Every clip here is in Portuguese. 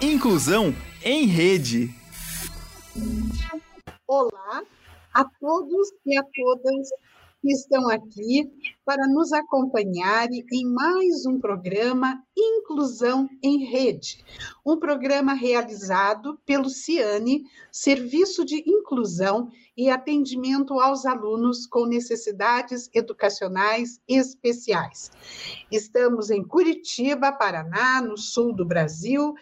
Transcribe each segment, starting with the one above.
Inclusão em Rede. Olá a todos e a todas que estão aqui para nos acompanharem em mais um programa Inclusão em Rede, um programa realizado pelo CIANE, Serviço de Inclusão e Atendimento aos Alunos com Necessidades Educacionais Especiais. Estamos em Curitiba, Paraná, no sul do Brasil,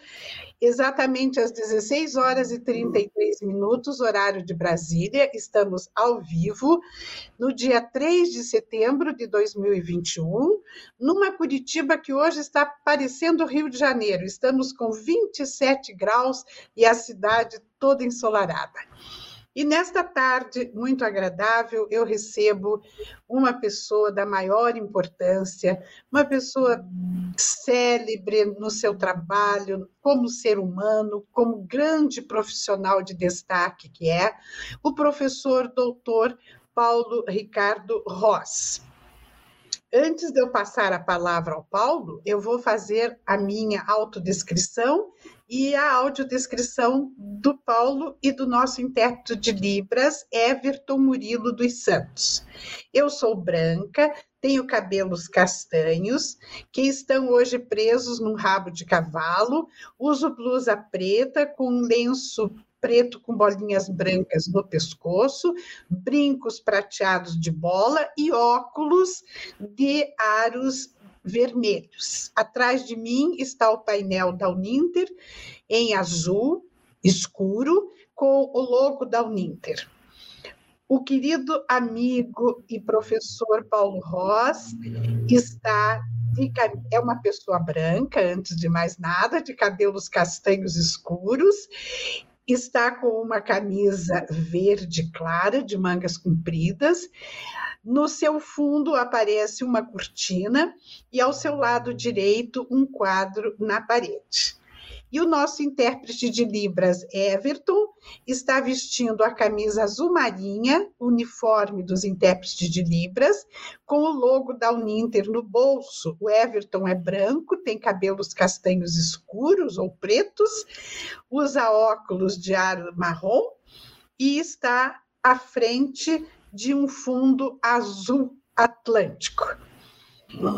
exatamente às 16 horas e 33 minutos, horário de Brasília. Estamos ao vivo no dia 3 de setembro de 2021, numa Curitiba que hoje está parecendo Rio de Janeiro. Estamos com 27 graus e a cidade toda ensolarada. E nesta tarde muito agradável, eu recebo uma pessoa da maior importância, uma pessoa célebre no seu trabalho, como ser humano, como grande profissional de destaque que é, o professor doutor Paulo Ricardo Ross. Antes de eu passar a palavra ao Paulo, eu vou fazer a minha autodescrição e a audiodescrição do Paulo e do nosso intérprete de Libras, Everton Murilo dos Santos. Eu sou branca, tenho cabelos castanhos, que estão hoje presos num rabo de cavalo, uso blusa preta com um lenço preto com bolinhas brancas no pescoço, brincos prateados de bola e óculos de aros vermelhos. Atrás de mim está o painel da Uninter em azul escuro com o logo da Uninter. O querido amigo e professor Paulo Ross está de, é uma pessoa branca, antes de mais nada, de cabelos castanhos escuros está com uma camisa verde clara, de mangas compridas. No seu fundo aparece uma cortina e ao seu lado direito um quadro na parede. E o nosso intérprete de Libras, Everton, está vestindo a camisa azul marinha, uniforme dos intérpretes de Libras, com o logo da Uninter no bolso. O Everton é branco, tem cabelos castanhos escuros ou pretos, usa óculos de ar marrom e está à frente de um fundo azul atlântico.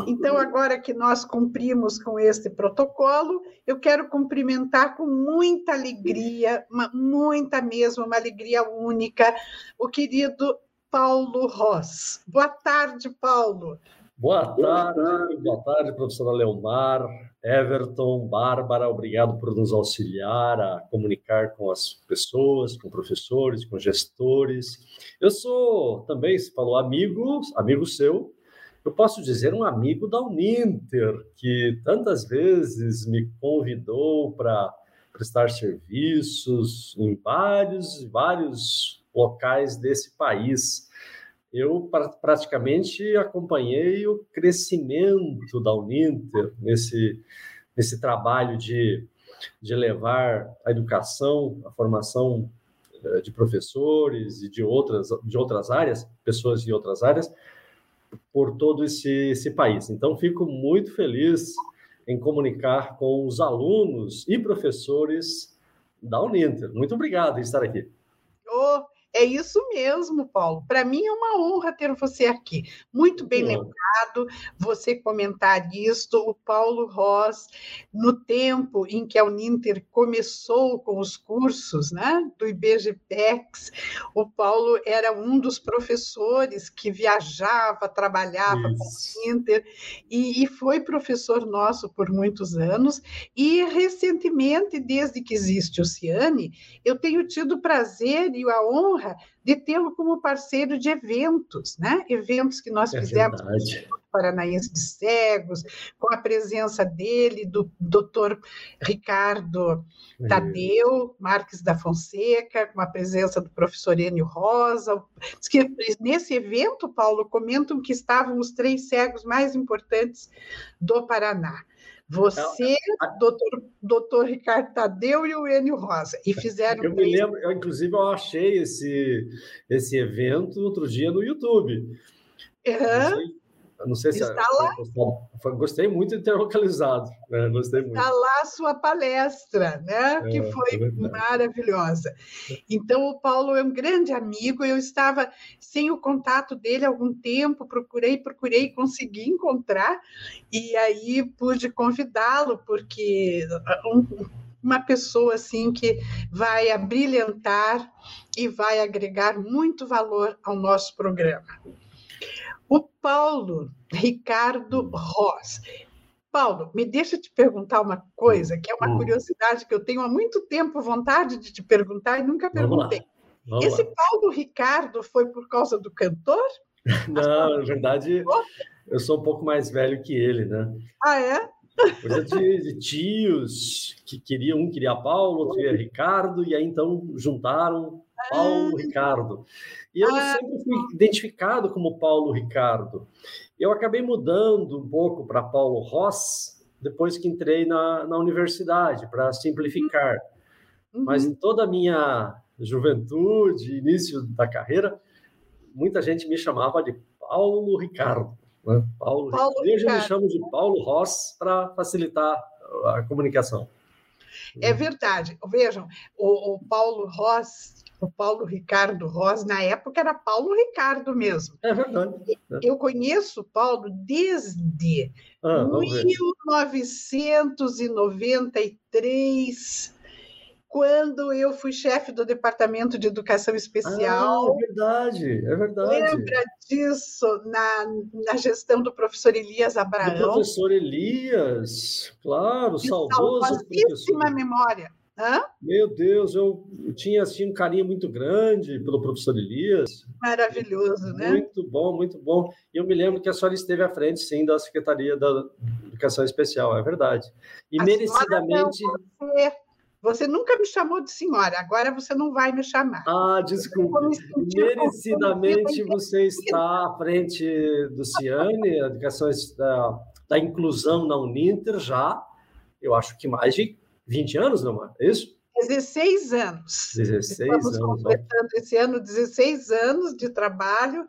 Então, agora que nós cumprimos com este protocolo, eu quero cumprimentar com muita alegria, uma, muita mesmo, uma alegria única, o querido Paulo Ross. Boa tarde, Paulo. Boa tarde, boa tarde, professora Leomar, Everton, Bárbara, obrigado por nos auxiliar a comunicar com as pessoas, com professores, com gestores. Eu sou também, se falou amigo, amigo seu, eu posso dizer um amigo da Uninter, que tantas vezes me convidou para prestar serviços em vários, vários locais desse país. Eu praticamente acompanhei o crescimento da Uninter nesse, nesse trabalho de, de levar a educação, a formação eh, de professores e de outras, de outras áreas, pessoas de outras áreas, por todo esse, esse país. Então, fico muito feliz em comunicar com os alunos e professores da Uninter. Muito obrigado por estar aqui. É isso mesmo, Paulo. Para mim é uma honra ter você aqui. Muito bem lembrado você comentar isto. O Paulo Ross, no tempo em que a Uninter começou com os cursos né, do IBGPEX, o Paulo era um dos professores que viajava, trabalhava isso. com a Uninter e, e foi professor nosso por muitos anos. E recentemente, desde que existe o Ciane, eu tenho tido o prazer e a honra honra de tê-lo como parceiro de eventos, né? Eventos que nós é fizemos verdade. Paranaense de Cegos, com a presença dele, do doutor Ricardo é. Tadeu Marques da Fonseca, com a presença do professor Enio Rosa. Nesse evento, Paulo, comentam que estavam os três cegos mais importantes do Paraná. Você, doutor, doutor Ricardo Tadeu e o Enio Rosa. E fizeram. Eu me lembro, eu, inclusive, eu achei esse, esse evento outro dia no YouTube. Uhum. Não sei se está lá. Foi, gostei muito de ter localizado. Né? Gostei muito. Está lá a sua palestra, né? que é, foi é maravilhosa. Então, o Paulo é um grande amigo. Eu estava sem o contato dele há algum tempo, procurei, procurei, consegui encontrar, e aí pude convidá-lo, porque um, uma pessoa assim que vai abrilhantar e vai agregar muito valor ao nosso programa. O Paulo Ricardo Ross. Paulo, me deixa te perguntar uma coisa, que é uma hum. curiosidade que eu tenho há muito tempo vontade de te perguntar e nunca perguntei. Vamos Esse lá. Paulo Ricardo foi por causa do cantor? Não, na verdade, eu sou um pouco mais velho que ele, né? Ah, é? Coisa de, de, tios que queriam, um queria Paulo, outro queria Ricardo, e aí então juntaram Paulo ah. Ricardo. E eu ah. sempre fui identificado como Paulo Ricardo. Eu acabei mudando um pouco para Paulo Ross depois que entrei na, na universidade, para simplificar. Uhum. Mas em toda a minha juventude, início da carreira, muita gente me chamava de Paulo Ricardo. Né? Paulo, Paulo Ricardo. Hoje eu me chamo de Paulo Ross para facilitar a comunicação. É verdade. Vejam, o, o Paulo Ross o Paulo Ricardo Rosa, na época era Paulo Ricardo mesmo. É verdade. Eu conheço o Paulo desde ah, 1993, quando eu fui chefe do Departamento de Educação Especial. Ah, é verdade, é verdade. Lembra disso na, na gestão do professor Elias Abraão? Do professor Elias, claro, saudoso professor. memória. Hã? Meu Deus, eu tinha assim, um carinho muito grande pelo professor Elias. Maravilhoso, né? Muito bom, muito bom. E eu me lembro que a senhora esteve à frente, sim, da Secretaria da Educação Especial, é verdade. E a merecidamente. Você, você nunca me chamou de senhora, agora você não vai me chamar. Ah, desculpe. Merecidamente você está à frente do Ciane, a educação da, da inclusão na Uninter já, eu acho que mais de 20 anos, não é isso? 16 anos. 16 Estamos anos. completando esse ano 16 anos de trabalho,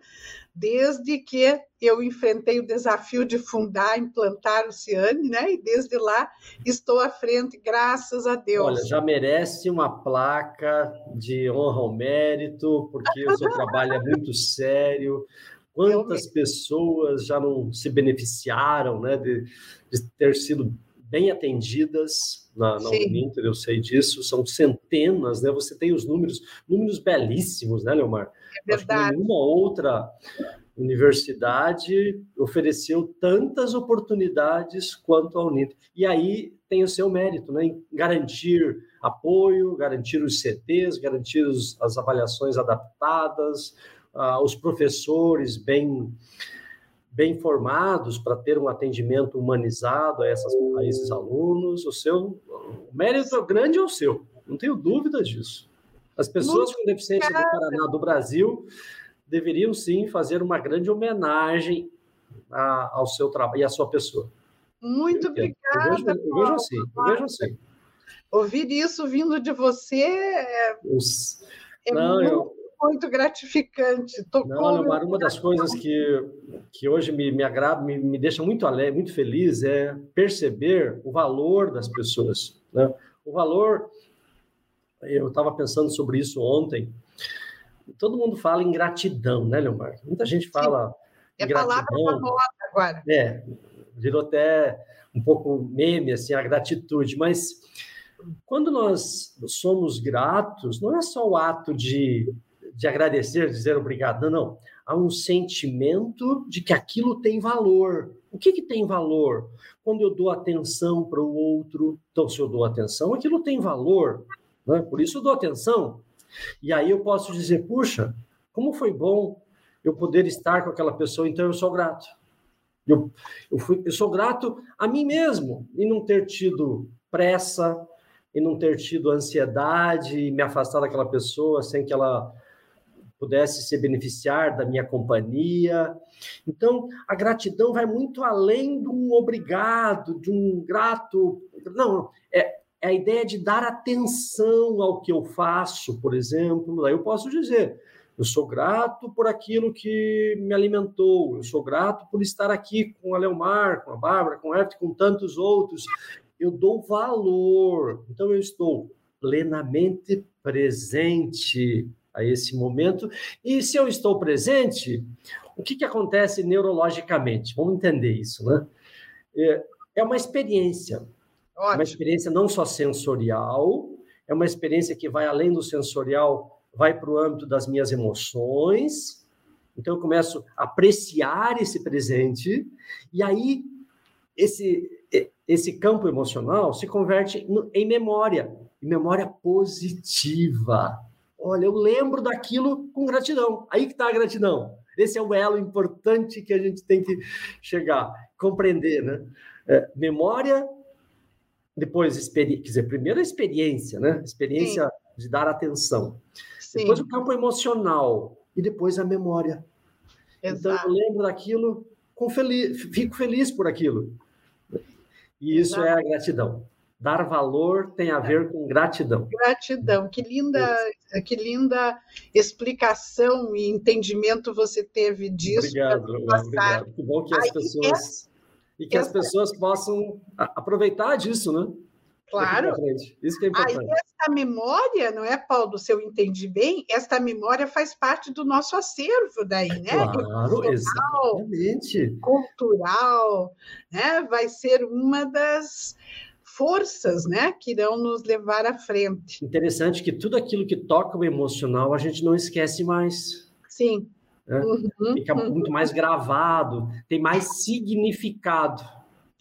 desde que eu enfrentei o desafio de fundar, implantar o Ciane, né? E desde lá estou à frente, graças a Deus. Olha, já merece uma placa de honra ao mérito, porque o seu trabalho é muito sério. Quantas pessoas já não se beneficiaram, né, de, de ter sido bem atendidas na, na Uninter, eu sei disso, são centenas, né? Você tem os números, números belíssimos, né, Leomar? É verdade. nenhuma outra universidade ofereceu tantas oportunidades quanto a Uninter. E aí tem o seu mérito, né, em garantir apoio, garantir os CTs, garantir os, as avaliações adaptadas, uh, os professores bem bem formados para ter um atendimento humanizado a, essas, a esses alunos. O seu o mérito grande é o seu, não tenho dúvida disso. As pessoas Muito com deficiência do Paraná, do Brasil, deveriam sim fazer uma grande homenagem a, ao seu trabalho e à sua pessoa. Muito eu obrigada. Eu vejo, eu vejo assim, eu vejo assim. Ouvir isso vindo de você é, Os... é não, muito eu muito gratificante. Tocou Não, uma das coisas que, que hoje me, me agrada, me, me deixa muito alegre, muito feliz, é perceber o valor das pessoas. Né? O valor, eu estava pensando sobre isso ontem, todo mundo fala em gratidão, né, Leomar? Muita gente fala. É palavra da moda agora. É, virou até um pouco meme, assim, a gratitude, mas quando nós somos gratos, não é só o ato de de agradecer, dizer obrigado. Não, não. Há um sentimento de que aquilo tem valor. O que, que tem valor? Quando eu dou atenção para o outro, então, se eu dou atenção, aquilo tem valor. Né? Por isso eu dou atenção. E aí eu posso dizer, puxa, como foi bom eu poder estar com aquela pessoa, então eu sou grato. Eu, eu, fui, eu sou grato a mim mesmo e não ter tido pressa, e não ter tido ansiedade me afastar daquela pessoa sem que ela pudesse se beneficiar da minha companhia. Então, a gratidão vai muito além de um obrigado, de um grato. Não, é, é a ideia de dar atenção ao que eu faço, por exemplo. Aí eu posso dizer, Eu sou grato por aquilo que me alimentou, eu sou grato por estar aqui com a Leomar, com a Bárbara, com o Everton, com tantos outros. Eu dou valor, então eu estou plenamente presente a esse momento. E se eu estou presente, o que, que acontece neurologicamente? Vamos entender isso, né? É, é uma experiência. Ótimo. Uma experiência não só sensorial, é uma experiência que vai além do sensorial, vai para o âmbito das minhas emoções. Então, eu começo a apreciar esse presente, e aí esse, esse campo emocional se converte em memória, em memória positiva. Olha, eu lembro daquilo com gratidão. Aí que está a gratidão. Esse é o elo importante que a gente tem que chegar, compreender, né? É, memória, depois experiência, quer dizer, primeiro a experiência, né? Experiência Sim. de dar atenção. Sim. Depois o campo emocional e depois a memória. Exato. Então eu lembro daquilo, com feliz, fico feliz por aquilo. E isso Exato. é a gratidão. Dar valor tem a ver com gratidão. Gratidão. Que linda, que linda explicação e entendimento você teve disso. Obrigado, obrigado. Que bom que as Aí, pessoas e que as pessoas possam aproveitar disso, né? Claro. Isso que é importante. Aí essa memória, não é, Paulo, se eu entendi bem, esta memória faz parte do nosso acervo daí, né? Claro, exatamente. Cultural, né? Vai ser uma das forças, né, que irão nos levar à frente. Interessante que tudo aquilo que toca o emocional a gente não esquece mais. Sim. Né? Uhum, Fica uhum. muito mais gravado, tem mais significado.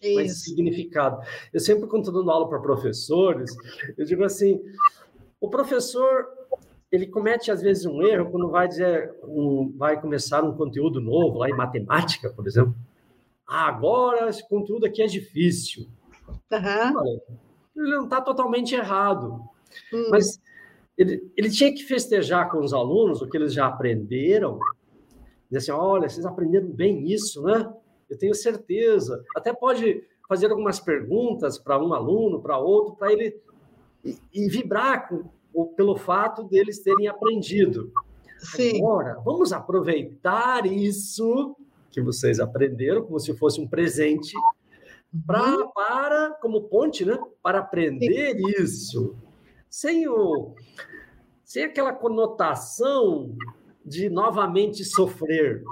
Isso. Mais significado. Eu sempre, quando estou dando aula para professores, eu digo assim: o professor ele comete às vezes um erro quando vai dizer, um, vai começar um conteúdo novo lá em matemática, por exemplo. Ah, agora esse conteúdo aqui é difícil. Uhum. Ele não está totalmente errado. Hum. Mas ele, ele tinha que festejar com os alunos o que eles já aprenderam. Dizer assim: olha, vocês aprenderam bem isso, né? Eu tenho certeza. Até pode fazer algumas perguntas para um aluno, para outro, para ele e, e vibrar com, pelo fato deles terem aprendido. Sim. Agora, vamos aproveitar isso que vocês aprenderam como se fosse um presente pra, uhum. para, como ponte, né? Para aprender isso, sem, o, sem aquela conotação de novamente sofrer.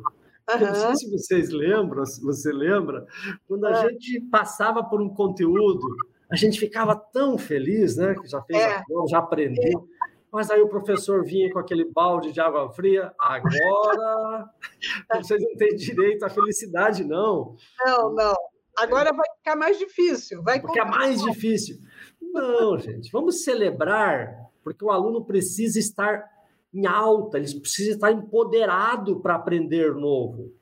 Uhum. Não sei se vocês lembram, se você lembra, quando a é. gente passava por um conteúdo, a gente ficava tão feliz, né? Que já fez é. a prova, já aprendeu. É. Mas aí o professor vinha com aquele balde de água fria. Agora vocês não têm direito à felicidade, não. Não, não. Agora vai ficar mais difícil. Vai ficar mais difícil. Não, gente, vamos celebrar, porque o aluno precisa estar em alta, ele precisa estar empoderado para aprender novo.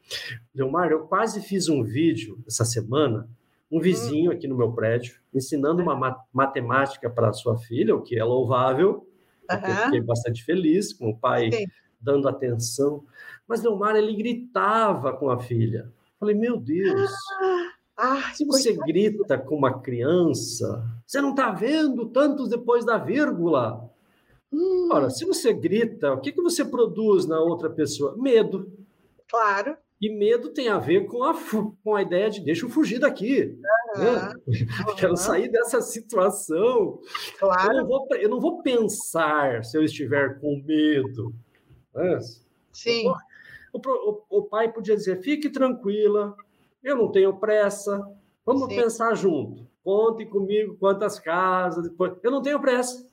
Leomar, eu quase fiz um vídeo essa semana, um vizinho aqui no meu prédio, ensinando uma matemática para sua filha, o que é louvável, uhum. eu fiquei bastante feliz com o pai Sim. dando atenção. Mas Leomar, ele gritava com a filha. Falei, meu Deus, ah, ah, se você grita com uma criança, você não está vendo tantos depois da vírgula. Hum. Ora, se você grita, o que, que você produz na outra pessoa? Medo. Claro. E medo tem a ver com a, com a ideia de deixa eu fugir daqui. Uhum. Né? Uhum. Quero sair dessa situação. Claro. Eu não, vou, eu não vou pensar se eu estiver com medo. Né? Sim. O, o, o, pai podia dizer: fique tranquila, eu não tenho pressa. Vamos Sim. pensar junto. Conte comigo quantas casas. Depois. Eu não tenho pressa.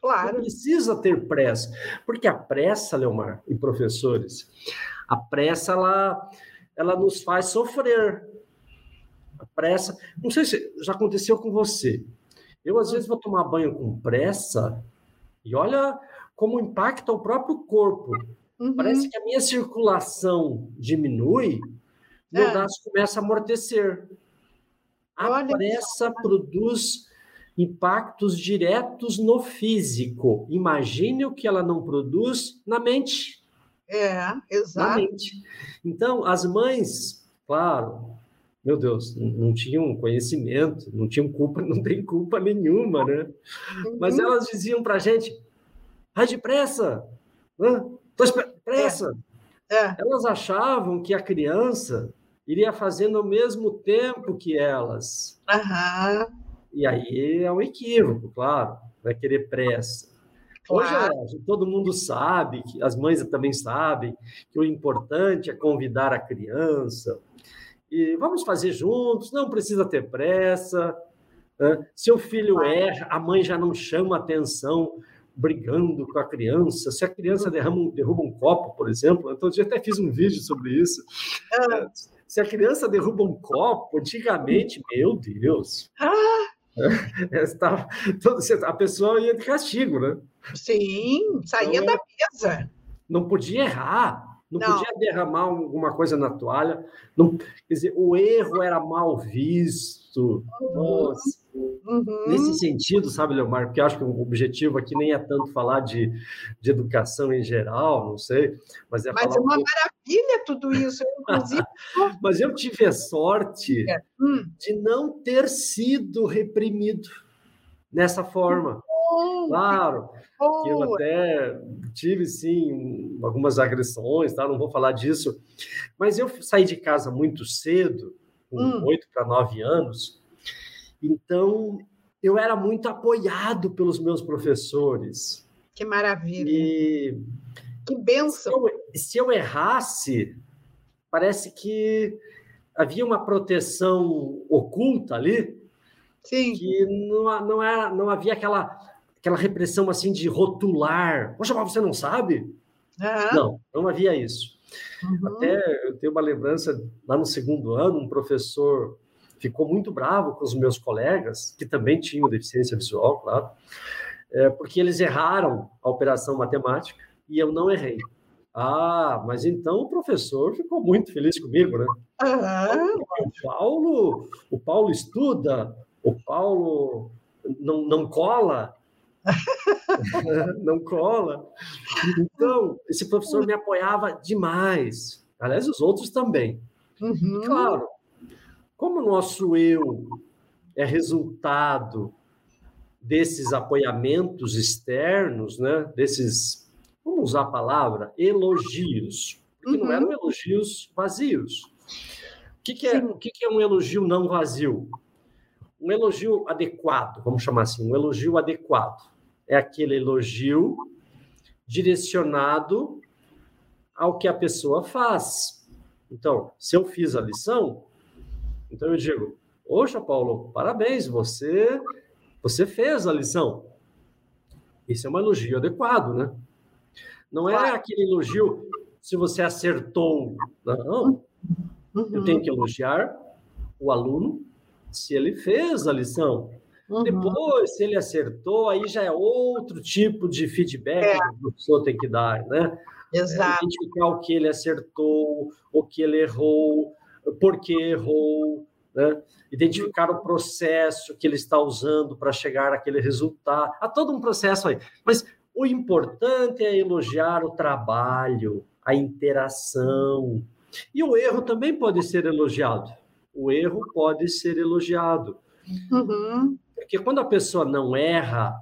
Claro. Não precisa ter pressa. Porque a pressa, Leomar e professores, a pressa ela, ela nos faz sofrer. A pressa. Não sei se já aconteceu com você. Eu, às vezes, vou tomar banho com pressa e olha como impacta o próprio corpo. Uhum. Parece que a minha circulação diminui meu é. começa a amortecer. A Olha pressa produz impactos diretos no físico. Imagine o que ela não produz na mente. É, exato. Mente. Então, as mães, claro, meu Deus, não tinham conhecimento, não tinham culpa, não tem culpa nenhuma, né? Uhum. Mas elas diziam para a gente, vai depressa? Tô pressa. É. É. Elas achavam que a criança iria fazendo ao mesmo tempo que elas. Uhum. E aí é um equívoco, claro, vai querer pressa. Claro. Hoje todo mundo sabe, que as mães também sabem, que o importante é convidar a criança. E vamos fazer juntos, não precisa ter pressa. Se o filho erra, a mãe já não chama atenção brigando com a criança. Se a criança derrama, derruba um copo, por exemplo, então eu até fiz um vídeo sobre isso. Ah. Se a criança derruba um copo, antigamente, meu Deus. Ah. a pessoa ia de castigo, né? Sim, saía então, da mesa. Não podia errar. Não, não, podia derramar alguma coisa na toalha. Não, quer dizer, o erro era mal visto. Nossa. Uhum. Nesse sentido, sabe, Leomar, porque eu acho que o objetivo aqui nem é tanto falar de, de educação em geral, não sei, mas é mas falar. é uma maravilha tudo isso, inclusive. mas eu tive a sorte é. de não ter sido reprimido nessa forma. Claro, que eu até tive sim algumas agressões, tá? não vou falar disso, mas eu saí de casa muito cedo, com hum. oito para nove anos, então eu era muito apoiado pelos meus professores. Que maravilha! E que benção! Se eu, se eu errasse, parece que havia uma proteção oculta ali, Sim. que não, não, era, não havia aquela aquela repressão assim de rotular. Poxa, mas você não sabe? Uhum. Não, não havia isso. Uhum. Até eu tenho uma lembrança lá no segundo ano, um professor ficou muito bravo com os meus colegas, que também tinham deficiência visual, claro, é, porque eles erraram a operação matemática e eu não errei. Ah, mas então o professor ficou muito feliz comigo, né? Uhum. O Paulo, o Paulo estuda, o Paulo não, não cola, não cola. Então, esse professor me apoiava demais. Aliás, os outros também. Uhum. Claro, como o nosso eu é resultado desses apoiamentos externos, né? desses, vamos usar a palavra, elogios, porque uhum. não eram o vazios. O que, que é, o que, que é um elogio não vazio? Um elogio adequado, vamos chamar assim, um elogio adequado é aquele elogio direcionado ao que a pessoa faz. Então, se eu fiz a lição, então eu digo: "Poxa, Paulo, parabéns, você você fez a lição". Isso é um elogio adequado, né? Não é aquele elogio se você acertou, não. Eu tenho que elogiar o aluno se ele fez a lição. Uhum. Depois, se ele acertou, aí já é outro tipo de feedback é. que o professor tem que dar, né? Exato. É identificar o que ele acertou, o que ele errou, por que errou, né? identificar o processo que ele está usando para chegar àquele resultado. Há todo um processo aí. Mas o importante é elogiar o trabalho, a interação. E o erro também pode ser elogiado. O erro pode ser elogiado. Uhum. Porque quando a pessoa não erra,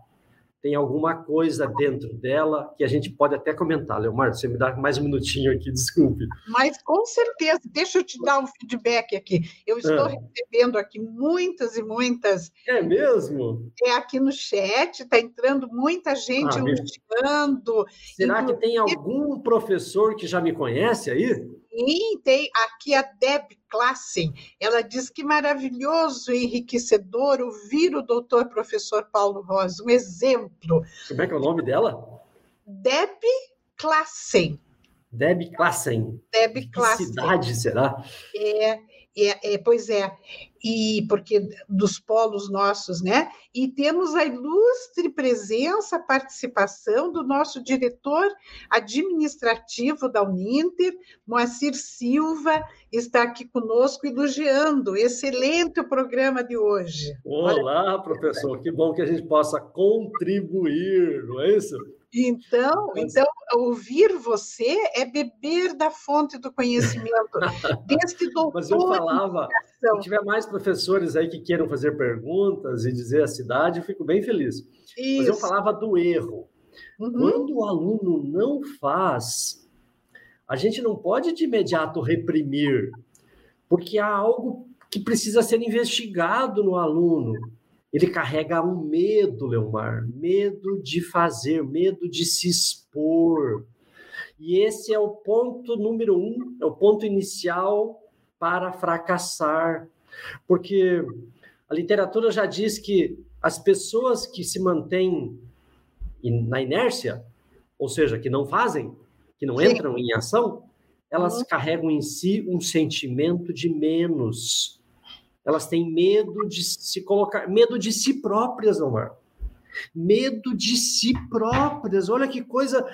tem alguma coisa dentro dela que a gente pode até comentar. Leomar, você me dá mais um minutinho aqui, desculpe. Mas com certeza, deixa eu te dar um feedback aqui. Eu estou é. recebendo aqui muitas e muitas. É mesmo? É aqui no chat, está entrando muita gente ah, elogiando. Será que tem algum professor que já me conhece aí? Sim, tem aqui a Deb Klassen. Ela diz que maravilhoso, enriquecedor ouvir o doutor professor Paulo Rosa, um exemplo. Como é que é o nome dela? Deb Klassen. Deb Klassen. Deb Klassen. Que cidade será? É, é, é, pois é, e porque dos polos nossos, né? E temos a ilustre presença, participação do nosso diretor administrativo da Uninter, Moacir Silva, está aqui conosco elogiando. Excelente o programa de hoje. Olá, professor, que bom que a gente possa contribuir, não é isso? Então, então, ouvir você é beber da fonte do conhecimento deste doutor. Mas eu falava, se tiver mais professores aí que queiram fazer perguntas e dizer a cidade, eu fico bem feliz. Isso. Mas eu falava do erro. Uhum. Quando o aluno não faz a gente não pode de imediato reprimir, porque há algo que precisa ser investigado no aluno. Ele carrega um medo, Leomar, medo de fazer, medo de se expor. E esse é o ponto número um, é o ponto inicial para fracassar. Porque a literatura já diz que as pessoas que se mantêm na inércia, ou seja, que não fazem, que não entram em ação, elas uhum. carregam em si um sentimento de menos. Elas têm medo de se colocar, medo de si próprias, Omar. Medo de si próprias. Olha que coisa,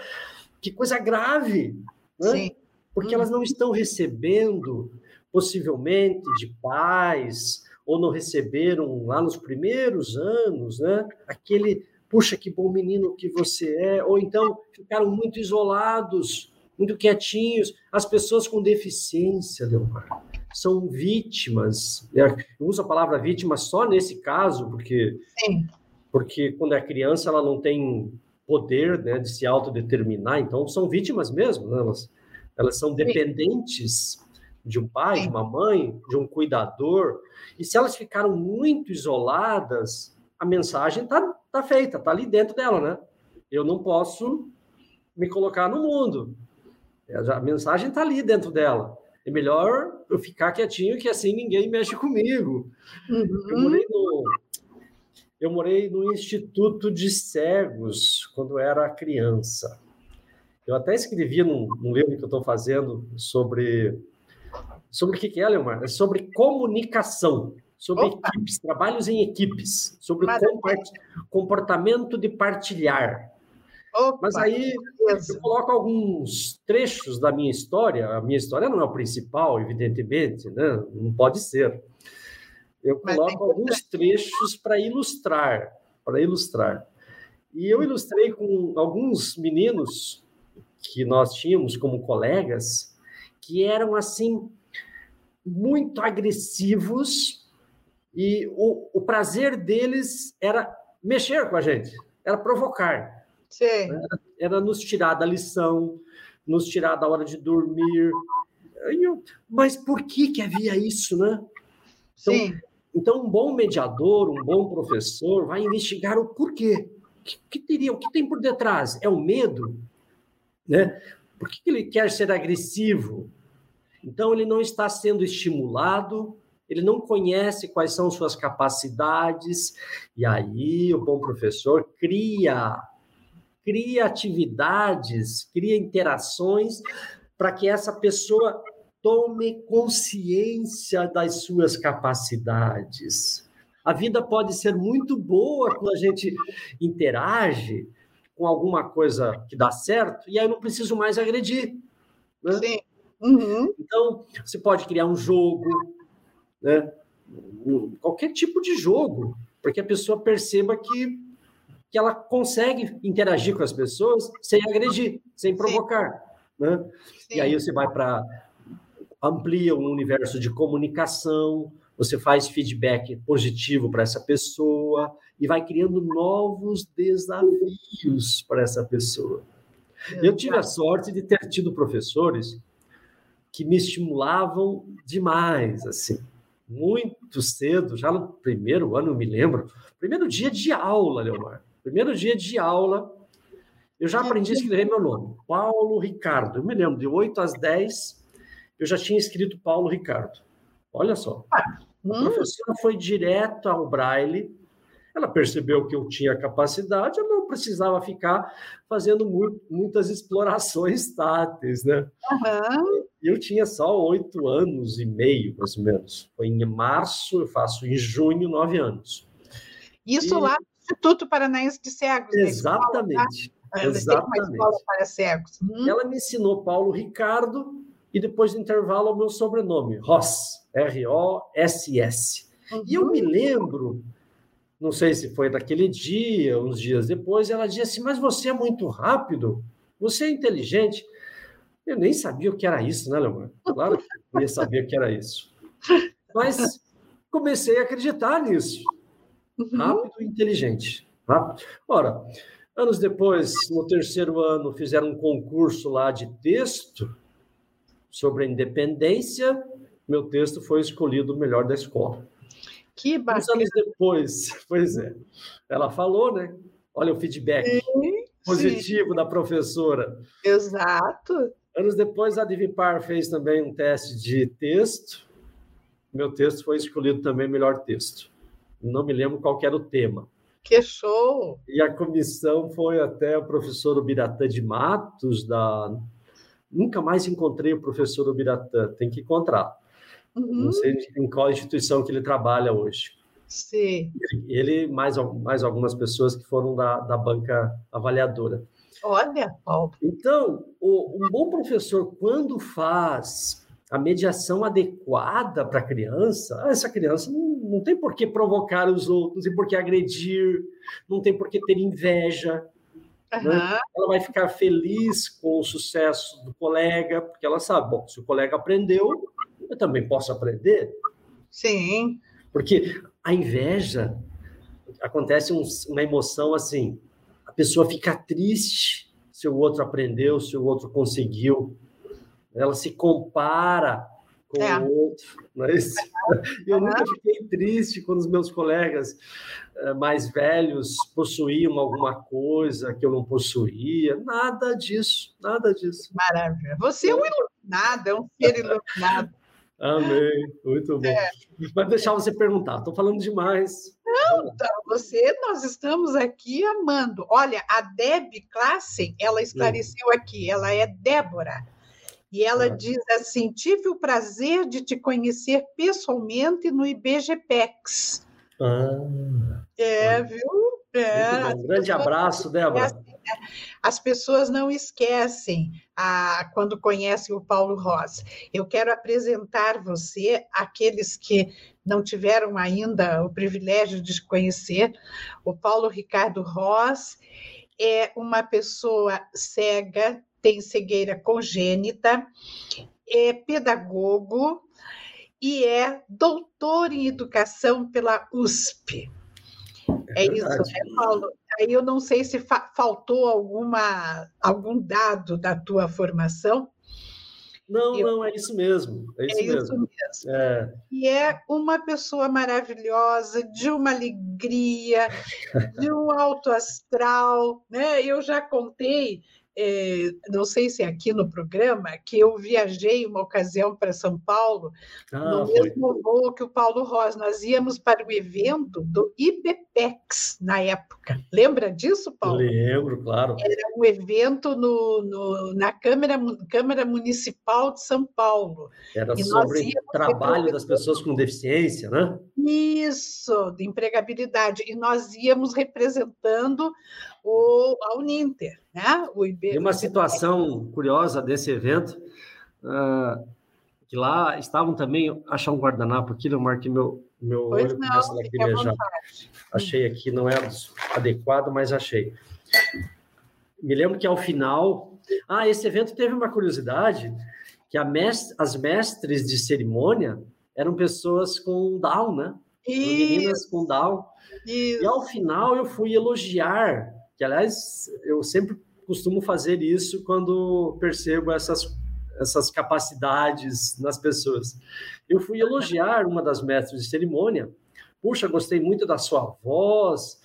que coisa grave. Né? Sim. Porque uhum. elas não estão recebendo, possivelmente, de pais, ou não receberam lá nos primeiros anos, né? Aquele puxa, que bom menino que você é, ou então ficaram muito isolados, muito quietinhos. As pessoas com deficiência, Leomar, são vítimas. Eu uso a palavra vítima só nesse caso, porque, Sim. porque quando é criança ela não tem poder né, de se autodeterminar, então são vítimas mesmo, né? elas, elas são dependentes de um pai, de uma mãe, de um cuidador, e se elas ficaram muito isoladas, a mensagem está tá feita, está ali dentro dela, né? Eu não posso me colocar no mundo. A mensagem está ali dentro dela. É melhor eu ficar quietinho que assim ninguém mexe comigo. Uhum. Eu, morei no, eu morei no Instituto de Cegos quando era criança. Eu até escrevi num, num livro que eu estou fazendo sobre sobre o que é, Leomar? É sobre comunicação sobre Opa. equipes, trabalhos em equipes, sobre comportamento de partilhar. Opa, Mas aí eu coloco alguns trechos da minha história. A minha história não é o principal, evidentemente, né? não pode ser. Eu coloco alguns trechos para ilustrar, para ilustrar. E eu ilustrei com alguns meninos que nós tínhamos como colegas que eram assim muito agressivos e o, o prazer deles era mexer com a gente, era provocar. Sim. Era, era nos tirar da lição, nos tirar da hora de dormir. Eu, mas por que que havia isso, né? Então, Sim. Então, um bom mediador, um bom professor vai investigar o porquê. O que, que teria, o que tem por detrás? É o medo, né? Por que, que ele quer ser agressivo? Então, ele não está sendo estimulado, ele não conhece quais são suas capacidades, e aí o bom professor cria, cria atividades, cria interações para que essa pessoa tome consciência das suas capacidades. A vida pode ser muito boa quando a gente interage com alguma coisa que dá certo, e aí eu não preciso mais agredir. Né? Sim. Uhum. Então, você pode criar um jogo, né? qualquer tipo de jogo, para que a pessoa perceba que, que ela consegue interagir com as pessoas sem agredir, sem provocar. Né? E aí você vai para amplia o universo de comunicação, você faz feedback positivo para essa pessoa e vai criando novos desafios para essa pessoa. Eu tive a sorte de ter tido professores que me estimulavam demais, assim muito cedo, já no primeiro ano, eu me lembro, primeiro dia de aula, Leonardo, primeiro dia de aula, eu já aprendi a escrever meu nome, Paulo Ricardo. Eu me lembro, de 8 às 10, eu já tinha escrito Paulo Ricardo. Olha só. A hum. professora foi direto ao braille, ela percebeu que eu tinha capacidade, eu não precisava ficar fazendo muito, muitas explorações táteis, né? Uhum. Eu tinha só oito anos e meio, mais ou menos. Foi em março, eu faço em junho, nove anos. Isso e... lá Instituto Paranaense de Cegos. Né? Exatamente. Escola, tá? Exatamente. Para cegos. Uhum. Ela me ensinou Paulo Ricardo e depois do intervalo o meu sobrenome, Ross, R-O-S-S. Uhum. E eu me lembro não sei se foi daquele dia, uns dias depois, ela disse assim: Mas você é muito rápido, você é inteligente. Eu nem sabia o que era isso, né, Leomar? Claro que eu ia saber o que era isso. Mas comecei a acreditar nisso. Uhum. Rápido e inteligente. Rápido. Ora, anos depois, no terceiro ano, fizeram um concurso lá de texto sobre a independência, meu texto foi escolhido o melhor da escola. Que bacana. Uns anos depois, pois é, ela falou, né? Olha o feedback sim, positivo sim. da professora. Exato. Anos depois, a Divipar fez também um teste de texto. Meu texto foi escolhido também melhor texto. Não me lembro qual era o tema. Que show! E a comissão foi até o professor Ubiratã de Matos, da... Nunca mais encontrei o professor Ubiratã, tem que encontrar. Uhum. Não sei em qual instituição que ele trabalha hoje. Sim. Ele, mais, mais algumas pessoas que foram da, da banca avaliadora. Olha, Paulo. Então, o, um bom professor, quando faz a mediação adequada para a criança, ah, essa criança não, não tem por que provocar os outros, não tem por que agredir, não tem por que ter inveja. Uhum. Né? Ela vai ficar feliz com o sucesso do colega, porque ela sabe, bom, se o colega aprendeu, eu também posso aprender. Sim. Porque a inveja acontece um, uma emoção assim, pessoa fica triste se o outro aprendeu, se o outro conseguiu. Ela se compara com é. o outro. Não é isso? Eu nunca fiquei triste quando os meus colegas eh, mais velhos possuíam alguma coisa que eu não possuía. Nada disso, nada disso. Maravilha. Você é um iluminado, é um ser iluminado. Amém, muito bom. É. Mas deixar você perguntar, estou falando demais. Não, tá, você, nós estamos aqui amando. Olha, a Deb Klassen, ela esclareceu aqui, ela é Débora. E ela ah. diz assim: tive o prazer de te conhecer pessoalmente no IBGPEX. Ah. É, viu? É, um grande abraço, Débora. Né? As pessoas não esquecem a, quando conhecem o Paulo Rosa. Eu quero apresentar você aqueles que não tiveram ainda o privilégio de conhecer. O Paulo Ricardo Ross é uma pessoa cega, tem cegueira congênita, é pedagogo e é doutor em educação pela USP. É, é isso, né, Paulo? Aí eu não sei se fa faltou alguma, algum dado da tua formação. Não, eu, não, é isso mesmo. É isso, é mesmo. isso mesmo. É. E é uma pessoa maravilhosa, de uma alegria, de um alto astral. Né? Eu já contei é, não sei se é aqui no programa, que eu viajei uma ocasião para São Paulo, ah, no mesmo voo que o Paulo Rosa. Nós íamos para o evento do IBPEX na época. Lembra disso, Paulo? Lembro, claro. Era um evento no, no na Câmara, Câmara Municipal de São Paulo. Era e sobre trabalho das pessoas com deficiência, né? Isso, de empregabilidade. E nós íamos representando o, a Uninter, né? O IB, Tem uma situação curiosa desse evento, uh, que lá estavam também, achar um guardanapo aqui, eu marquei meu, meu pois olho não, começa já. Achei aqui, não é adequado, mas achei. Me lembro que ao final... Ah, esse evento teve uma curiosidade, que mestre, as mestres de cerimônia eram pessoas com Down, né? Meninas com Down. Isso. E ao final eu fui elogiar que aliás eu sempre costumo fazer isso quando percebo essas essas capacidades nas pessoas. Eu fui elogiar uma das mestres de cerimônia. Puxa, gostei muito da sua voz.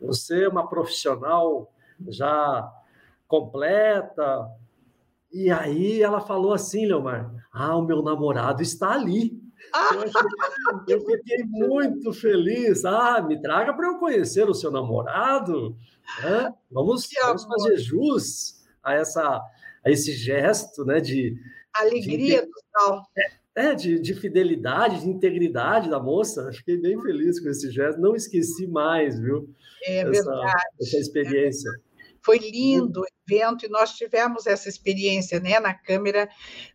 Você é uma profissional já completa. E aí ela falou assim, Leomar: Ah, o meu namorado está ali. Eu, fiquei muito feliz. Ah, me traga para eu conhecer o seu namorado. É, vamos, vamos fazer jus a, essa, a esse gesto né, de. Alegria de, total. É, é, de, de fidelidade, de integridade da moça. Fiquei bem feliz com esse gesto. Não esqueci mais, viu? É essa, verdade. Essa experiência. Foi lindo o evento e nós tivemos essa experiência né, na Câmara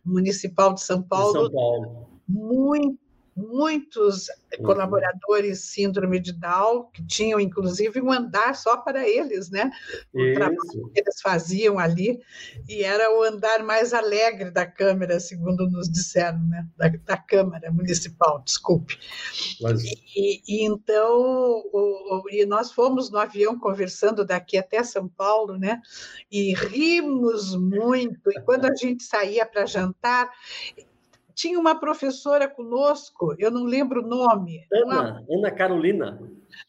Municipal de São Paulo. De São Paulo. Muito muitos uhum. colaboradores síndrome de Down, que tinham inclusive um andar só para eles, né? O Isso. trabalho que eles faziam ali, e era o andar mais alegre da Câmara, segundo nos disseram, né? Da, da Câmara Municipal, desculpe. Mas... E, e, então, o, o, e nós fomos no avião conversando daqui até São Paulo, né? E rimos muito, e quando a gente saía para jantar, tinha uma professora conosco, eu não lembro o nome. Ana, uma... Ana Carolina.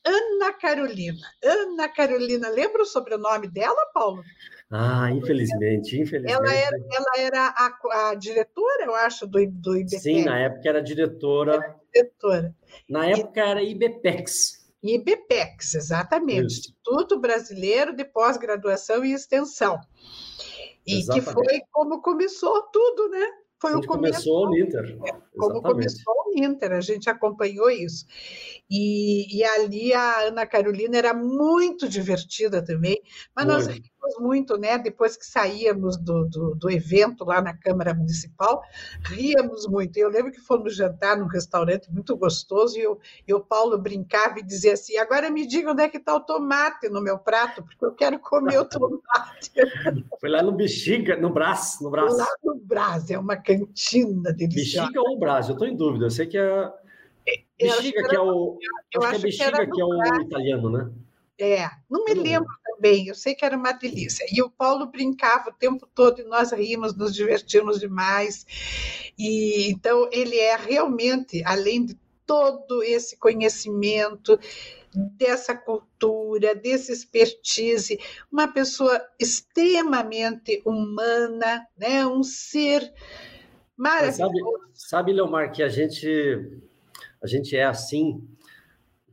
Ana Carolina. Ana Carolina, lembra o sobrenome dela, Paulo? Ah, infelizmente, infelizmente. Ela era, ela era a, a diretora, eu acho, do, do IBPEX. Sim, na época era diretora. Era diretora. Na época e... era IBPEX. IBPEX, exatamente. Isso. Instituto Brasileiro de Pós-Graduação e Extensão. E exatamente. que foi como começou tudo, né? Foi o começo. Começou o Inter. Como começou o Inter, a gente acompanhou isso. E, e ali a Ana Carolina era muito divertida também, mas muito. nós rimos muito, né? Depois que saíamos do, do, do, evento lá na Câmara Municipal, ríamos muito. Eu lembro que fomos jantar num restaurante muito gostoso e, e o Paulo brincava e dizia assim: agora me diga onde é que está o tomate no meu prato, porque eu quero comer o tomate. Foi lá no Bexiga, no Brás, no Brás. Lá no Brás, é uma cantina deliciosa. Bexiga ou Brás? Eu estou em dúvida. Eu sei que é Bexiga, que, que, é o. Eu acho, que é Bexiga, que, que é o italiano, né? É, não me lembro também, eu sei que era uma delícia. E o Paulo brincava o tempo todo e nós rimos, nos divertimos demais. E então ele é realmente, além de todo esse conhecimento, dessa cultura, desse expertise, uma pessoa extremamente humana, né? um ser maravilhoso. Sabe, sabe, Leomar, que a gente a gente é assim,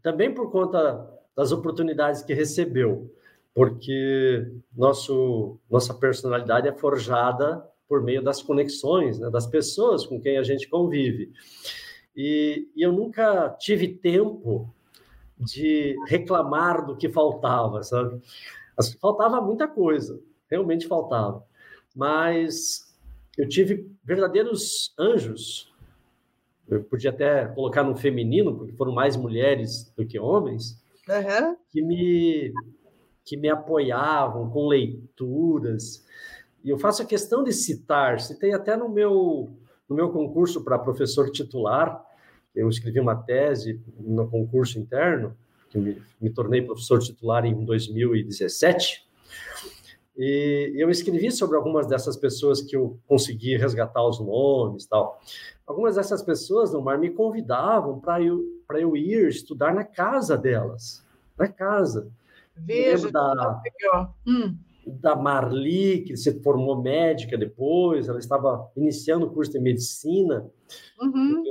também por conta das oportunidades que recebeu, porque nosso, nossa personalidade é forjada por meio das conexões, né, das pessoas com quem a gente convive. E, e eu nunca tive tempo de reclamar do que faltava, sabe? Faltava muita coisa, realmente faltava. Mas eu tive verdadeiros anjos eu podia até colocar no feminino, porque foram mais mulheres do que homens, uhum. que, me, que me apoiavam com leituras. E eu faço a questão de citar, citei até no meu, no meu concurso para professor titular, eu escrevi uma tese no concurso interno, que me, me tornei professor titular em 2017, e eu escrevi sobre algumas dessas pessoas que eu consegui resgatar os nomes tal. Algumas dessas pessoas, no mar, me convidavam para eu, eu ir estudar na casa delas. Na casa. Veja, da, hum. da Marli, que se formou médica depois, ela estava iniciando o curso de medicina. Uhum.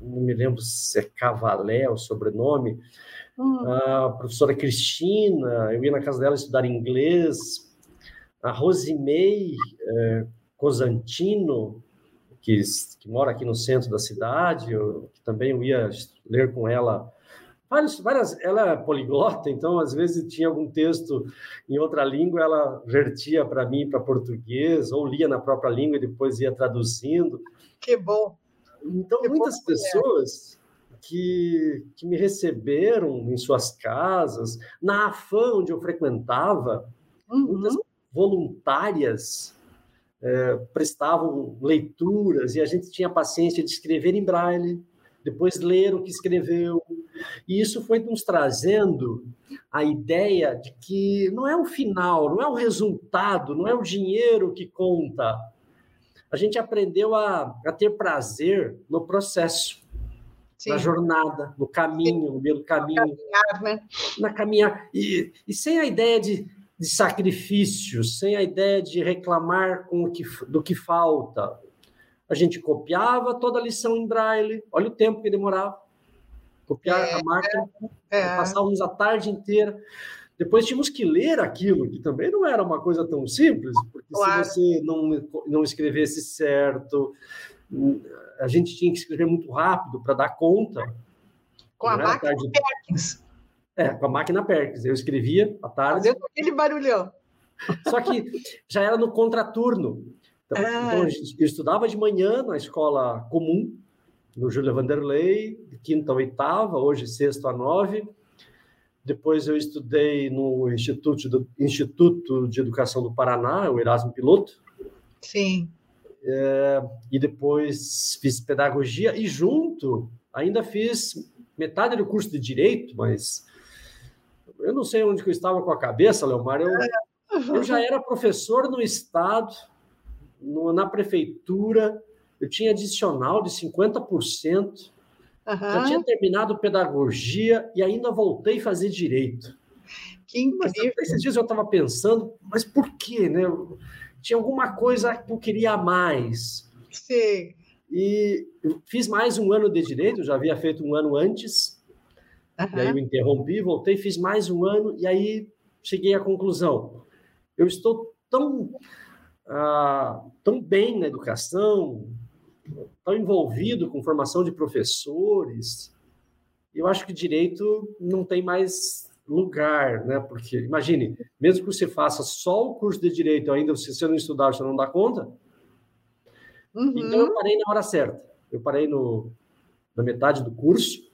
não me lembro se é Cavalé o sobrenome. Uhum. A professora Cristina, eu ia na casa dela estudar inglês, a Rosimei é, Cosantino, que, que, mora aqui no centro da cidade, eu, também eu ia ler com ela várias, várias, ela é poliglota, então às vezes tinha algum texto em outra língua, ela vertia para mim para português, ou lia na própria língua e depois ia traduzindo. Que bom! Então, que muitas bom pessoas que, que me receberam em suas casas, na AFAM, onde eu frequentava, uhum. muitas voluntárias é, prestavam leituras e a gente tinha paciência de escrever em braille, depois ler o que escreveu. E isso foi nos trazendo a ideia de que não é o final, não é o resultado, não é o dinheiro que conta. A gente aprendeu a, a ter prazer no processo, Sim. na jornada, no caminho, no meio do caminho. Na caminhar, né? Na caminhar. E, e sem a ideia de de sacrifício, sem a ideia de reclamar com o que, do que falta. A gente copiava toda a lição em braille, olha o tempo que demorava. Copiar é, a máquina, é. passávamos a tarde inteira. Depois tínhamos que ler aquilo, que também não era uma coisa tão simples, porque claro. se você não, não escrevesse certo, a gente tinha que escrever muito rápido para dar conta. Com a máquina tarde... Perkins. É, com a máquina Perkins. Eu escrevia à tarde. Fazendo aquele barulhão. Só que já era no contraturno. Então, ah. então, eu estudava de manhã na escola comum, no Júlio Vanderlei, de quinta a oitava, hoje sexto a nove. Depois eu estudei no Instituto, do, Instituto de Educação do Paraná, o Erasmo Piloto. Sim. É, e depois fiz pedagogia e junto ainda fiz metade do curso de direito, mas eu não sei onde que eu estava com a cabeça, Leomar. Eu, eu já era professor no estado, no, na prefeitura, eu tinha adicional de 50%. Uhum. Já tinha terminado pedagogia e ainda voltei a fazer direito. Que incrível. Mas, esses dias eu estava pensando, mas por quê, né? Tinha alguma coisa que eu queria mais. Sim. E fiz mais um ano de direito, já havia feito um ano antes. Uhum. E aí eu interrompi, voltei, fiz mais um ano e aí cheguei à conclusão. Eu estou tão, ah, tão bem na educação, tão envolvido com formação de professores, eu acho que direito não tem mais lugar, né? Porque imagine, mesmo que você faça só o curso de direito, ainda se você não estudar, você não dá conta. Uhum. Então eu parei na hora certa. Eu parei no, na metade do curso,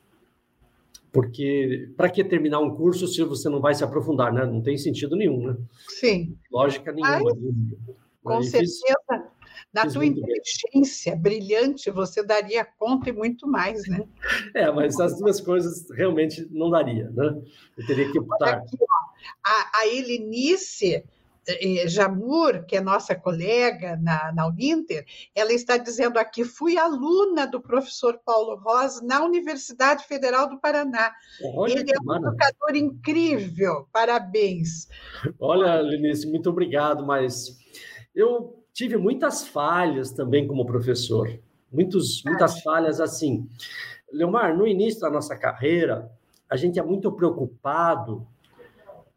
porque para que terminar um curso se você não vai se aprofundar, né? Não tem sentido nenhum, né? Sim. Lógica nenhuma. Ai, com certeza. Fiz, na tua inteligência bem. brilhante, você daria conta e muito mais, né? É, mas as duas coisas realmente não daria, né? Eu teria que optar. Aqui, a, a Helenice eh, Jamur, que é nossa colega na, na Uninter, ela está dizendo aqui: fui aluna do professor Paulo Rosa na Universidade Federal do Paraná. Olha Ele é um educador incrível, parabéns. Olha, Lenice, muito obrigado, mas eu tive muitas falhas também como professor, muitos, muitas falhas assim. Leomar, no início da nossa carreira, a gente é muito preocupado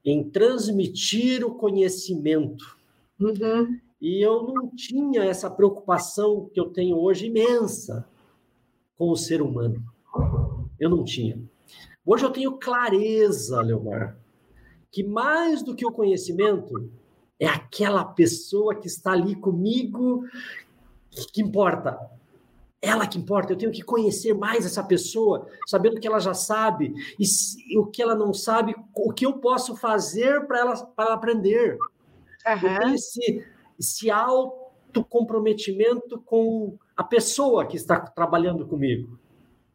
em transmitir o conhecimento. Uhum. E eu não tinha essa preocupação que eu tenho hoje imensa com o ser humano. Eu não tinha. Hoje eu tenho clareza, Leomar, que mais do que o conhecimento, é aquela pessoa que está ali comigo que importa. Ela que importa. Eu tenho que conhecer mais essa pessoa, sabendo que ela já sabe e, se, o que ela não sabe, o que eu posso fazer para ela, ela aprender. Uhum. Esse, esse autocomprometimento com a pessoa que está trabalhando comigo.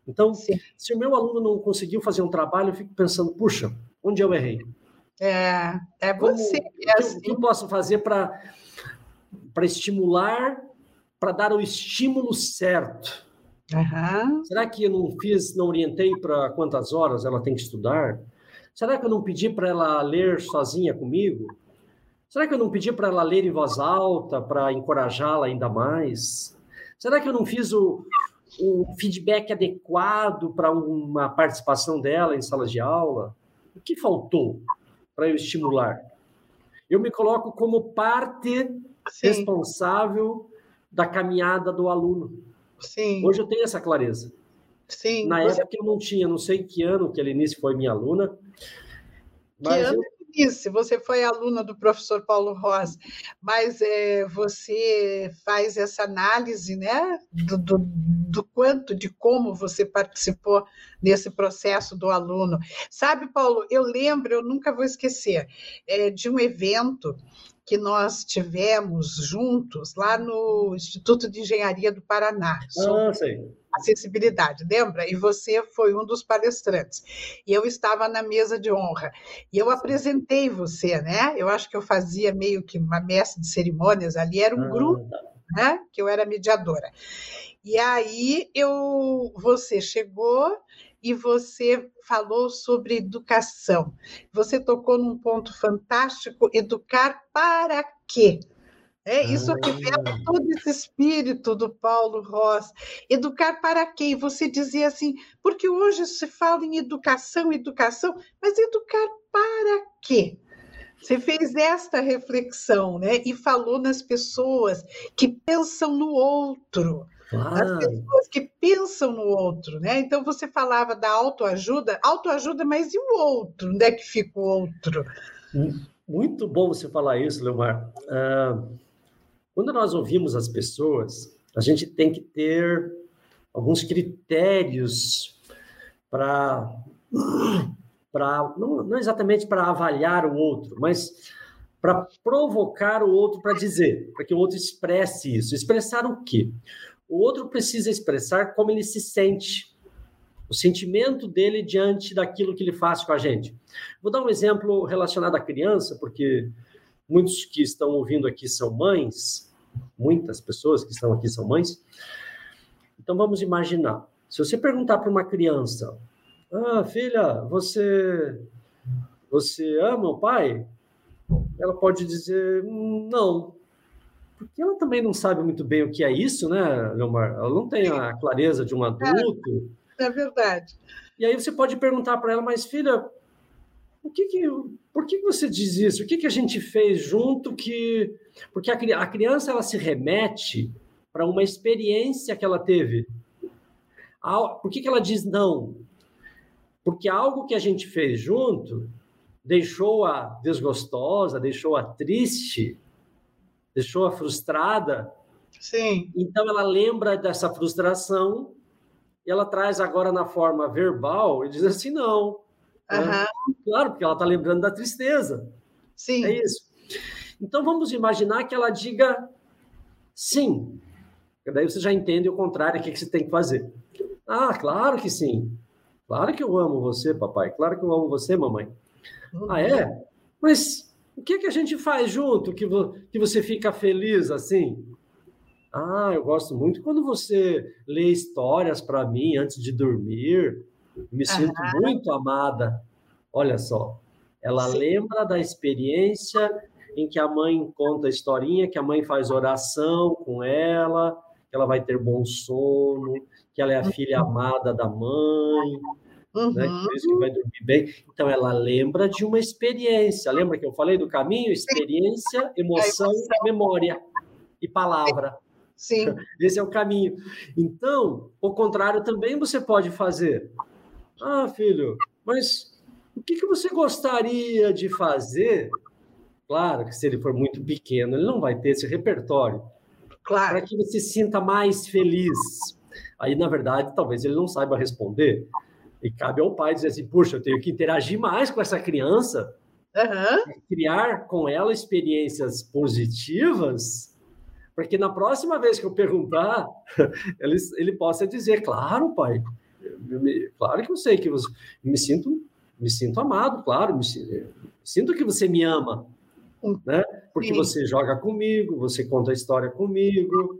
Então, Sim. se o meu aluno não conseguiu fazer um trabalho, eu fico pensando, puxa, onde eu errei? É, é você. É assim. O que eu posso fazer para estimular, para dar o estímulo certo? Uhum. Será que eu não fiz, não orientei para quantas horas ela tem que estudar? Será que eu não pedi para ela ler sozinha comigo? Será que eu não pedi para ela ler em voz alta para encorajá-la ainda mais? Será que eu não fiz o, o feedback adequado para uma participação dela em sala de aula? O que faltou? Para eu estimular. Eu me coloco como parte Sim. responsável da caminhada do aluno. Sim. Hoje eu tenho essa clareza. Sim. Na época eu não tinha, não sei que ano que a Lenice foi minha aluna. Mas que ano, eu disse, você foi aluna do professor Paulo Rosa, mas é, você faz essa análise né, do, do, do, quanto, de como você participou nesse processo do aluno. Sabe, Paulo, eu lembro, eu nunca vou esquecer, é, de um evento que nós tivemos juntos lá no Instituto de Engenharia do Paraná. Ah, sei acessibilidade, lembra? E você foi um dos palestrantes. E eu estava na mesa de honra. E eu apresentei você, né? Eu acho que eu fazia meio que uma mestre de cerimônias ali, era um ah, grupo, tá. né? Que eu era mediadora. E aí eu, você chegou e você falou sobre educação. Você tocou num ponto fantástico, educar para quê? É, isso revela ah. todo esse espírito do Paulo Ross. Educar para quem? Você dizia assim, porque hoje se fala em educação, educação, mas educar para quê? Você fez esta reflexão, né? E falou nas pessoas que pensam no outro. As pessoas que pensam no outro, né? Então você falava da autoajuda, autoajuda, mas e o outro? Onde é que fica o outro? Muito bom você falar isso, Leomar. Uh, quando nós ouvimos as pessoas, a gente tem que ter alguns critérios para para não, não exatamente para avaliar o outro, mas para provocar o outro para dizer, para que o outro expresse isso. Expressar o quê? O outro precisa expressar como ele se sente, o sentimento dele diante daquilo que ele faz com a gente. Vou dar um exemplo relacionado à criança, porque muitos que estão ouvindo aqui são mães, muitas pessoas que estão aqui são mães. Então vamos imaginar, se você perguntar para uma criança, ah, filha, você você ama o pai? Ela pode dizer hum, não, porque ela também não sabe muito bem o que é isso, né, Leomar? Ela não tem a clareza de um adulto. É, é verdade. E aí você pode perguntar para ela, mas filha, o que que, por que você diz isso? O que, que a gente fez junto que... Porque a, a criança, ela se remete para uma experiência que ela teve. Por que, que ela diz não? Porque algo que a gente fez junto deixou-a desgostosa, deixou-a triste, deixou-a frustrada. Sim. Então ela lembra dessa frustração e ela traz agora na forma verbal e diz assim: não. Uhum. Né? Claro, porque ela está lembrando da tristeza. Sim. É isso. Então vamos imaginar que ela diga sim. daí você já entende o contrário, o que, que você tem que fazer. Ah, claro que sim. Claro que eu amo você, papai. Claro que eu amo você, mamãe. Uhum. Ah, é? Mas o que, que a gente faz junto que, vo que você fica feliz assim? Ah, eu gosto muito quando você lê histórias para mim antes de dormir. Me sinto uhum. muito amada. Olha só, ela Sim. lembra da experiência em que a mãe conta a historinha, que a mãe faz oração com ela, que ela vai ter bom sono, que ela é a filha uhum. amada da mãe, uhum. né? por isso que vai dormir bem. Então, ela lembra de uma experiência. Lembra que eu falei do caminho? Experiência, emoção, memória e palavra. Sim. Esse é o caminho. Então, o contrário também você pode fazer. Ah, filho, mas o que, que você gostaria de fazer? Claro que se ele for muito pequeno, ele não vai ter esse repertório. Claro. Para que você se sinta mais feliz. Aí, na verdade, talvez ele não saiba responder. E cabe ao pai dizer assim: puxa, eu tenho que interagir mais com essa criança, uhum. criar com ela experiências positivas, para que na próxima vez que eu perguntar, ele, ele possa dizer: claro, pai, me, claro que eu sei que você, me sinto me sinto amado, claro, me, sinto que você me ama, né? Porque Sim. você joga comigo, você conta a história comigo,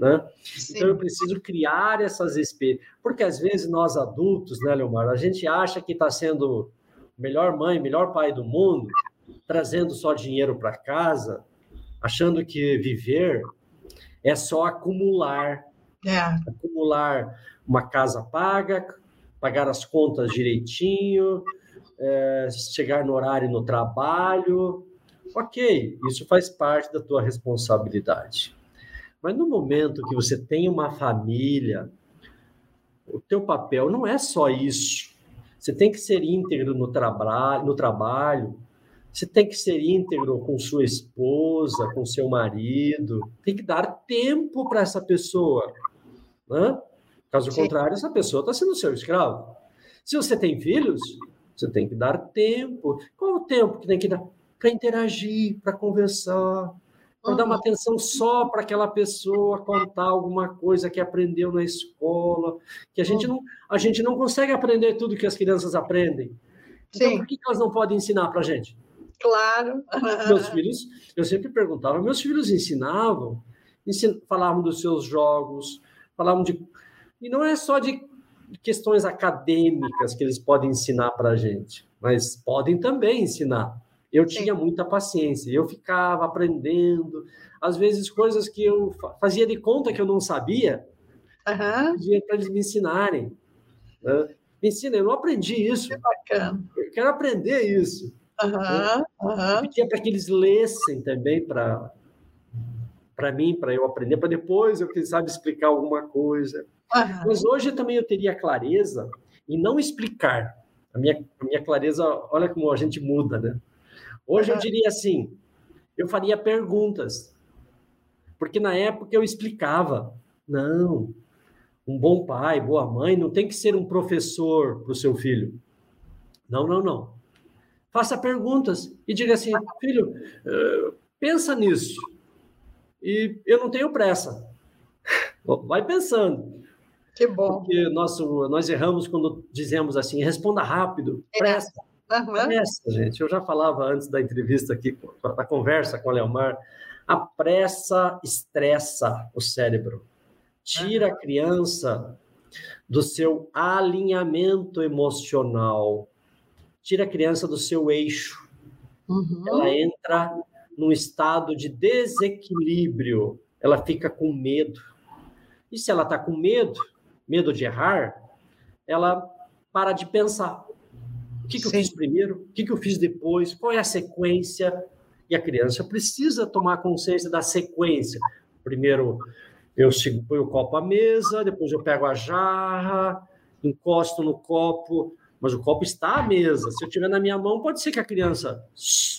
né? Então eu preciso criar essas experiências, porque às vezes nós adultos, né, Leomar, a gente acha que está sendo melhor mãe, melhor pai do mundo, trazendo só dinheiro para casa, achando que viver é só acumular, é. acumular uma casa paga, pagar as contas direitinho, é, chegar no horário no trabalho, ok, isso faz parte da tua responsabilidade. Mas no momento que você tem uma família, o teu papel não é só isso. Você tem que ser íntegro no, traba no trabalho, você tem que ser íntegro com sua esposa, com seu marido, tem que dar tempo para essa pessoa. Né? Caso Sim. contrário, essa pessoa está sendo seu escravo. Se você tem filhos, você tem que dar tempo. Qual o tempo que tem que dar? Para interagir, para conversar, para dar uma atenção só para aquela pessoa contar alguma coisa que aprendeu na escola, que a gente não, a gente não consegue aprender tudo que as crianças aprendem. Então, Sim. por que elas não podem ensinar para a gente? Claro. Meus filhos, eu sempre perguntava, meus filhos ensinavam, ensin, falavam dos seus jogos, falavam de. E não é só de questões acadêmicas que eles podem ensinar para a gente, mas podem também ensinar. Eu tinha muita paciência, eu ficava aprendendo, às vezes coisas que eu fazia de conta que eu não sabia, uhum. para eles me ensinarem. Né? Me ensina, eu não aprendi isso. Que bacana. Eu quero aprender isso. Uhum. Uhum. Pedia para que eles lessem também para para mim, para eu aprender, para depois eu, quem sabe, explicar alguma coisa. Uhum. Mas hoje também eu teria clareza em não explicar. A minha, a minha clareza, olha como a gente muda, né? Hoje eu diria assim, eu faria perguntas. Porque na época eu explicava. Não, um bom pai, boa mãe, não tem que ser um professor para o seu filho. Não, não, não. Faça perguntas e diga assim, filho, uh, pensa nisso. E eu não tenho pressa. Vai pensando. Que bom. Porque nós, nós erramos quando dizemos assim, responda rápido, é. Uhum. Gente. Eu já falava antes da entrevista aqui, da conversa com a Leomar, a pressa estressa o cérebro. Tira a criança do seu alinhamento emocional. Tira a criança do seu eixo. Uhum. Ela entra num estado de desequilíbrio. Ela fica com medo. E se ela está com medo, medo de errar, ela para de pensar. O que, que eu fiz primeiro? O que, que eu fiz depois? Qual é a sequência? E a criança precisa tomar consciência da sequência. Primeiro, eu ponho o copo à mesa, depois eu pego a jarra, encosto no copo, mas o copo está à mesa. Se eu tiver na minha mão, pode ser que a criança,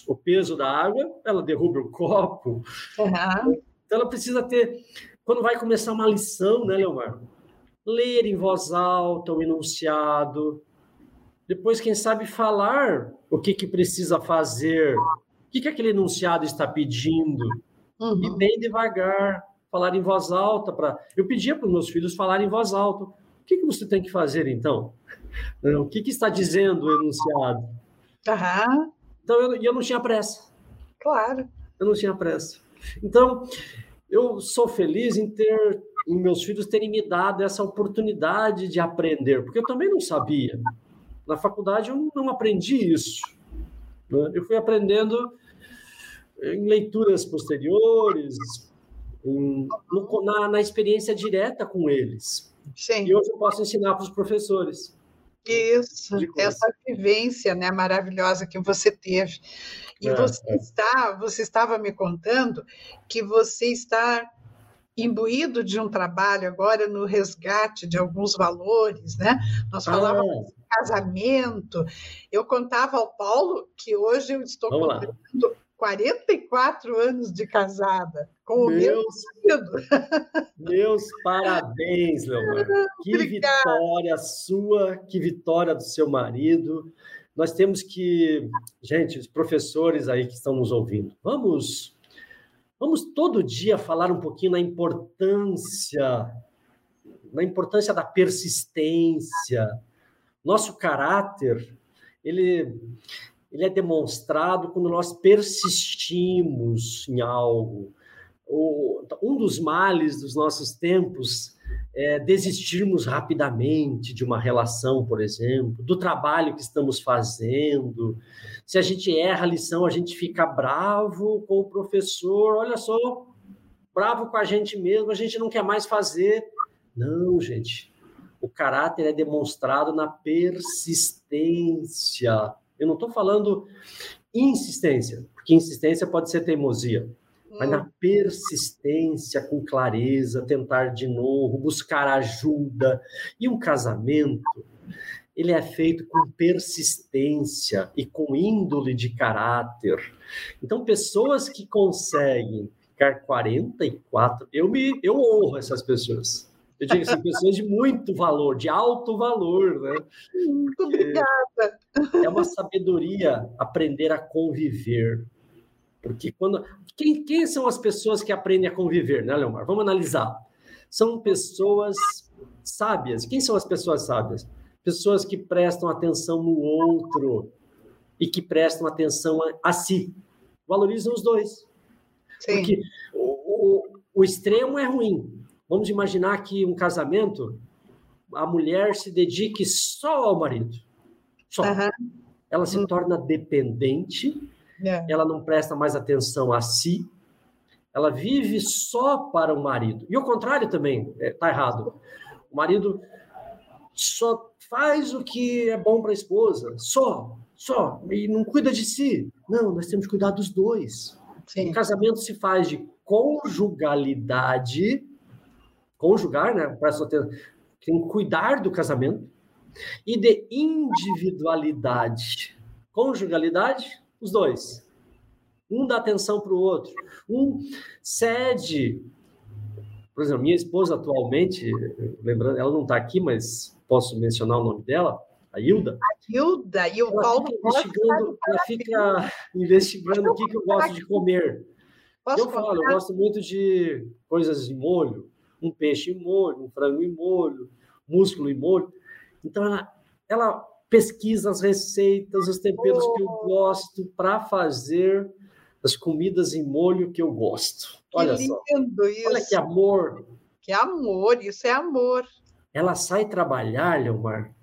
o peso da água, ela derrube o copo. Uhum. Então ela precisa ter, quando vai começar uma lição, né, Leomar? ler em voz alta o enunciado, depois, quem sabe, falar o que, que precisa fazer, o que, que aquele enunciado está pedindo, uhum. e bem devagar, falar em voz alta. Pra... Eu pedia para os meus filhos falarem em voz alta. O que, que você tem que fazer, então? O que, que está dizendo o enunciado? Uhum. Então, eu, eu não tinha pressa. Claro. Eu não tinha pressa. Então, eu sou feliz em ter em meus filhos terem me dado essa oportunidade de aprender, porque eu também não sabia. Na faculdade eu não aprendi isso. Né? Eu fui aprendendo em leituras posteriores, em, no, na, na, experiência direta com eles. Sim. E hoje eu posso ensinar para os professores. Isso, essa vivência né, maravilhosa que você teve. E é, você, é. Está, você estava me contando que você está imbuído de um trabalho agora no resgate de alguns valores, né? Nós falávamos ah. Casamento. Eu contava ao Paulo que hoje eu estou completando 44 anos de casada com meus, o meu marido. Meus parabéns, Leomar. Que Obrigada. vitória sua, que vitória do seu marido. Nós temos que, gente, os professores aí que estão nos ouvindo, vamos Vamos todo dia falar um pouquinho na importância, na importância da persistência. Nosso caráter, ele, ele é demonstrado quando nós persistimos em algo. Um dos males dos nossos tempos é, desistirmos rapidamente de uma relação, por exemplo, do trabalho que estamos fazendo. Se a gente erra a lição, a gente fica bravo com o professor, olha só, bravo com a gente mesmo, a gente não quer mais fazer. Não, gente. O caráter é demonstrado na persistência. Eu não estou falando insistência, porque insistência pode ser teimosia mas na persistência, com clareza, tentar de novo, buscar ajuda. E um casamento, ele é feito com persistência e com índole de caráter. Então, pessoas que conseguem ficar 44, eu me eu honro essas pessoas. Eu digo assim, pessoas de muito valor, de alto valor, né? Muito obrigada. É uma sabedoria aprender a conviver. Porque quando. Quem, quem são as pessoas que aprendem a conviver, né, Leomar? Vamos analisar. São pessoas sábias. Quem são as pessoas sábias? Pessoas que prestam atenção no outro e que prestam atenção a, a si. Valorizam os dois. Sim. Porque o, o, o extremo é ruim. Vamos imaginar que um casamento, a mulher se dedique só ao marido. Só. Uhum. Ela se uhum. torna dependente é. ela não presta mais atenção a si, ela vive só para o marido. E o contrário também está é, errado. O marido só faz o que é bom para a esposa, só, só, e não cuida de si. Não, nós temos que cuidar dos dois. Sim. O casamento se faz de conjugalidade, conjugar, né? Presta atenção, tem que cuidar do casamento, e de individualidade. Conjugalidade, os dois. Um dá atenção para o outro. Um cede Por exemplo, minha esposa atualmente, lembrando, ela não está aqui, mas posso mencionar o nome dela, a Hilda. A Hilda e o Paulo fica investigando, ela fica investigando o que, que eu gosto de comer. Posso eu falo, eu gosto muito de coisas em molho, um peixe em molho, um frango em molho, músculo em molho. Então ela, ela pesquisa as receitas, os temperos oh. que eu gosto para fazer as comidas em molho que eu gosto. Olha que só. Isso. Olha que amor. Que amor, isso é amor. Ela sai trabalhar, Leomar,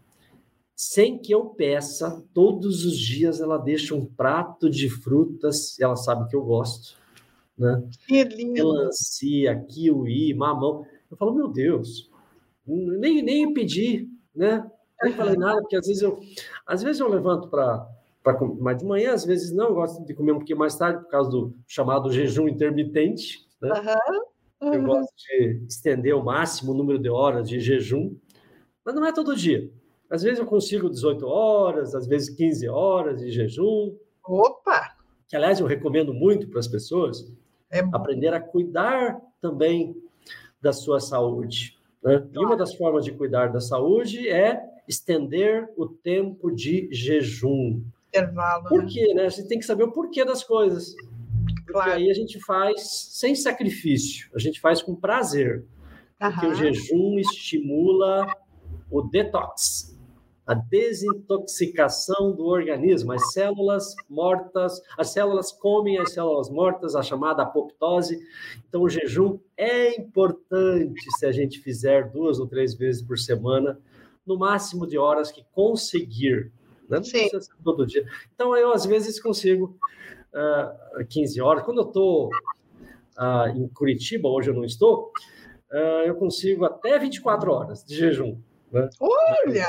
sem que eu peça, todos os dias ela deixa um prato de frutas, ela sabe que eu gosto, né? Que lindo. Melancia, kiwi, mamão. Eu falo, meu Deus, nem, nem pedi, né? Nem falei nada, porque às vezes eu, às vezes eu levanto para mas de manhã, às vezes não, eu gosto de comer um pouquinho mais tarde, por causa do chamado jejum intermitente. Né? Uhum. Uhum. Eu gosto de estender o máximo o número de horas de jejum, mas não é todo dia. Às vezes eu consigo 18 horas, às vezes 15 horas de jejum. Opa! Que, aliás, eu recomendo muito para as pessoas é aprender a cuidar também da sua saúde. Né? E uma das formas de cuidar da saúde é estender o tempo de jejum intervalo. Por né? quê, né? A gente tem que saber o porquê das coisas. Porque claro. aí a gente faz sem sacrifício, a gente faz com prazer. Porque o jejum estimula o detox, a desintoxicação do organismo. As células mortas, as células comem as células mortas, a chamada apoptose. Então, o jejum é importante se a gente fizer duas ou três vezes por semana, no máximo de horas que conseguir. Né? Não Sim. precisa ser todo dia. Então, eu, às vezes, consigo uh, ah, 15 horas. Quando eu estou uh, em Curitiba, hoje eu não estou, uh, eu consigo até 24 horas de jejum. Né? Olha!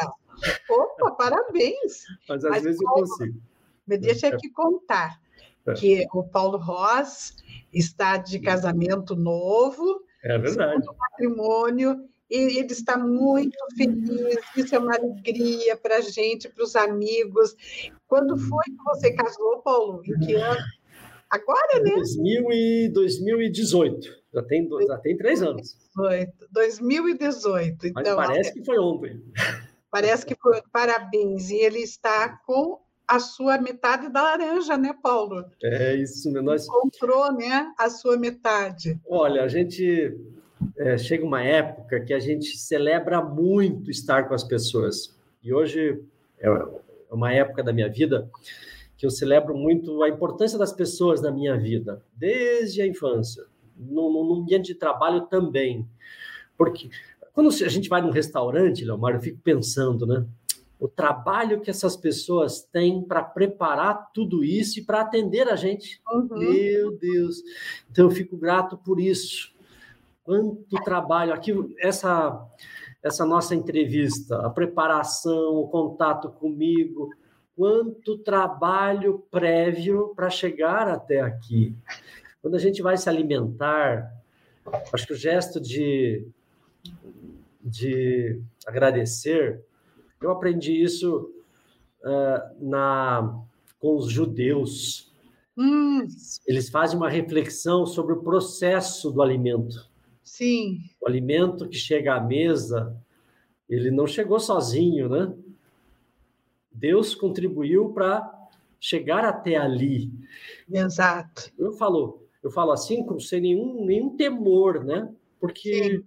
Opa, parabéns! Mas, às Mas, vezes, Paulo, eu consigo. Me deixa é. aqui contar é. que o Paulo Ross está de casamento novo. É verdade. Patrimônio e ele está muito feliz, isso é uma alegria para a gente, para os amigos. Quando foi que você casou, Paulo? Em que ano? Agora, né? 2000 e 2018. Já tem, já tem três anos. 2018. Então, Mas parece que foi ontem. Parece que foi. Parabéns. E ele está com a sua metade da laranja, né, Paulo? É isso. Nós... Comprou, né, a sua metade. Olha, a gente é, chega uma época que a gente celebra muito estar com as pessoas. E hoje é uma época da minha vida que eu celebro muito a importância das pessoas na minha vida, desde a infância, no, no ambiente de trabalho também. Porque quando a gente vai num restaurante, Leomar, eu fico pensando, né? O trabalho que essas pessoas têm para preparar tudo isso e para atender a gente. Uhum. Meu Deus! Então eu fico grato por isso quanto trabalho aqui essa essa nossa entrevista, a preparação, o contato comigo, quanto trabalho prévio para chegar até aqui. Quando a gente vai se alimentar, acho que o gesto de de agradecer, eu aprendi isso uh, na com os judeus. Hum. Eles fazem uma reflexão sobre o processo do alimento. Sim. O alimento que chega à mesa, ele não chegou sozinho, né? Deus contribuiu para chegar até ali. Exato. Eu falo, eu falo assim com sem nenhum, nenhum temor, né? Porque Sim.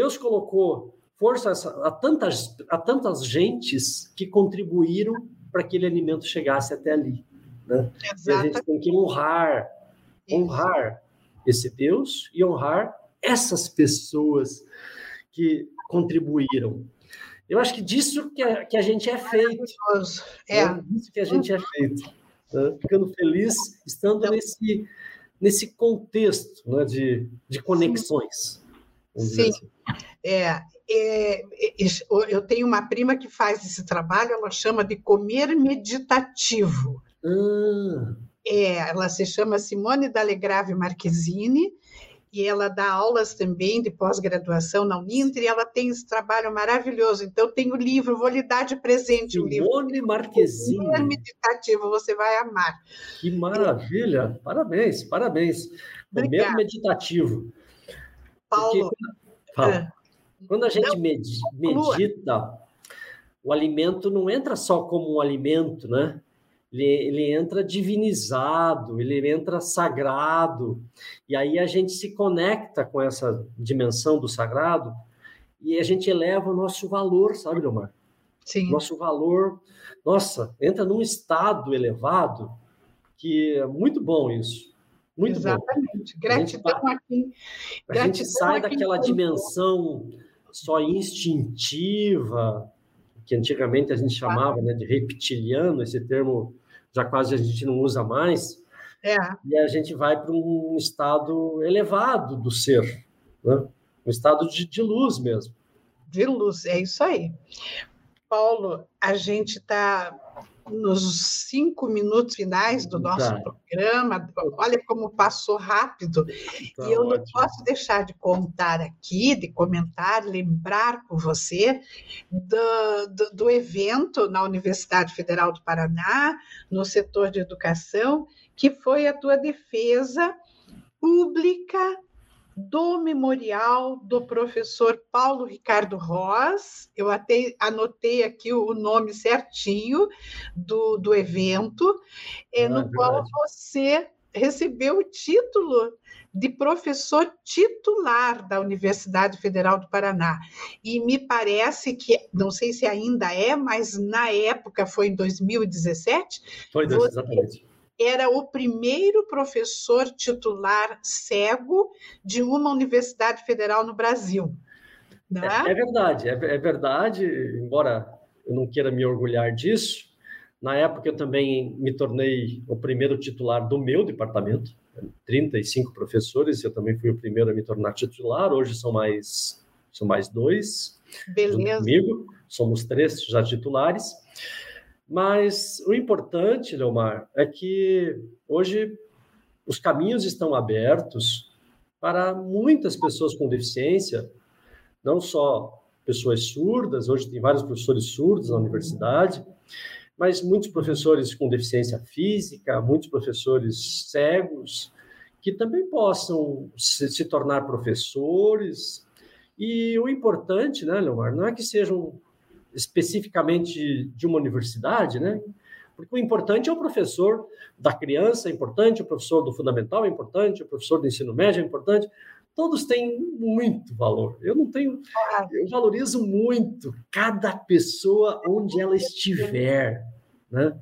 Deus colocou força a tantas, a tantas gentes que contribuíram para que aquele alimento chegasse até ali. Né? E a gente tem que honrar, honrar esse Deus e honrar essas pessoas que contribuíram. Eu acho que disso que a, que a gente é feito. É. Né? Disso que a gente é feito. Né? Ficando feliz estando então, nesse, nesse contexto né? de, de conexões. Sim. Assim. É, é, é, eu tenho uma prima que faz esse trabalho, ela chama de comer meditativo. Ah. É, ela se chama Simone D'Alegrave Marquezine, e ela dá aulas também de pós-graduação na Uninter, e ela tem esse trabalho maravilhoso. Então, tem o livro, vou lhe dar de presente Simone o livro. Simone Marquezine. É meditativo, você vai amar. Que maravilha! Parabéns, parabéns. Primeiro meditativo. Paulo. Porque, é. Quando a gente medita, o alimento não entra só como um alimento, né? Ele, ele entra divinizado, ele entra sagrado, e aí a gente se conecta com essa dimensão do sagrado e a gente eleva o nosso valor, sabe, Leomar? Sim. Nosso valor, nossa, entra num estado elevado que é muito bom isso. Muito Exatamente. Bom. Gratidão a gente, aqui. A gente sai daquela dimensão só instintiva, que antigamente a gente chamava né, de reptiliano, esse termo já quase a gente não usa mais, é. e a gente vai para um estado elevado do ser, né? um estado de, de luz mesmo. De luz, é isso aí. Paulo, a gente está nos cinco minutos finais do nosso tá. programa. Olha como passou rápido. Tá e eu ótimo. não posso deixar de contar aqui, de comentar, lembrar com você do, do, do evento na Universidade Federal do Paraná, no setor de educação, que foi a tua defesa pública do memorial do professor Paulo Ricardo Ross. Eu até anotei aqui o nome certinho do, do evento, é, no verdade. qual você recebeu o título de professor titular da Universidade Federal do Paraná. E me parece que, não sei se ainda é, mas na época foi em 2017. Foi, exatamente era o primeiro professor titular cego de uma universidade federal no Brasil. Né? É, é verdade, é, é, verdade, embora eu não queira me orgulhar disso, na época eu também me tornei o primeiro titular do meu departamento, 35 professores, eu também fui o primeiro a me tornar titular, hoje são mais, são mais dois. Beleza. Comigo, somos três já titulares. Mas o importante, Leomar, é que hoje os caminhos estão abertos para muitas pessoas com deficiência, não só pessoas surdas, hoje tem vários professores surdos na universidade, mas muitos professores com deficiência física, muitos professores cegos, que também possam se, se tornar professores. E o importante, né, Leomar, não é que sejam especificamente de uma universidade, né? Porque o importante é o professor da criança, é importante, o professor do fundamental é importante, o professor do ensino médio é importante. Todos têm muito valor. Eu não tenho, eu valorizo muito cada pessoa onde ela estiver, né?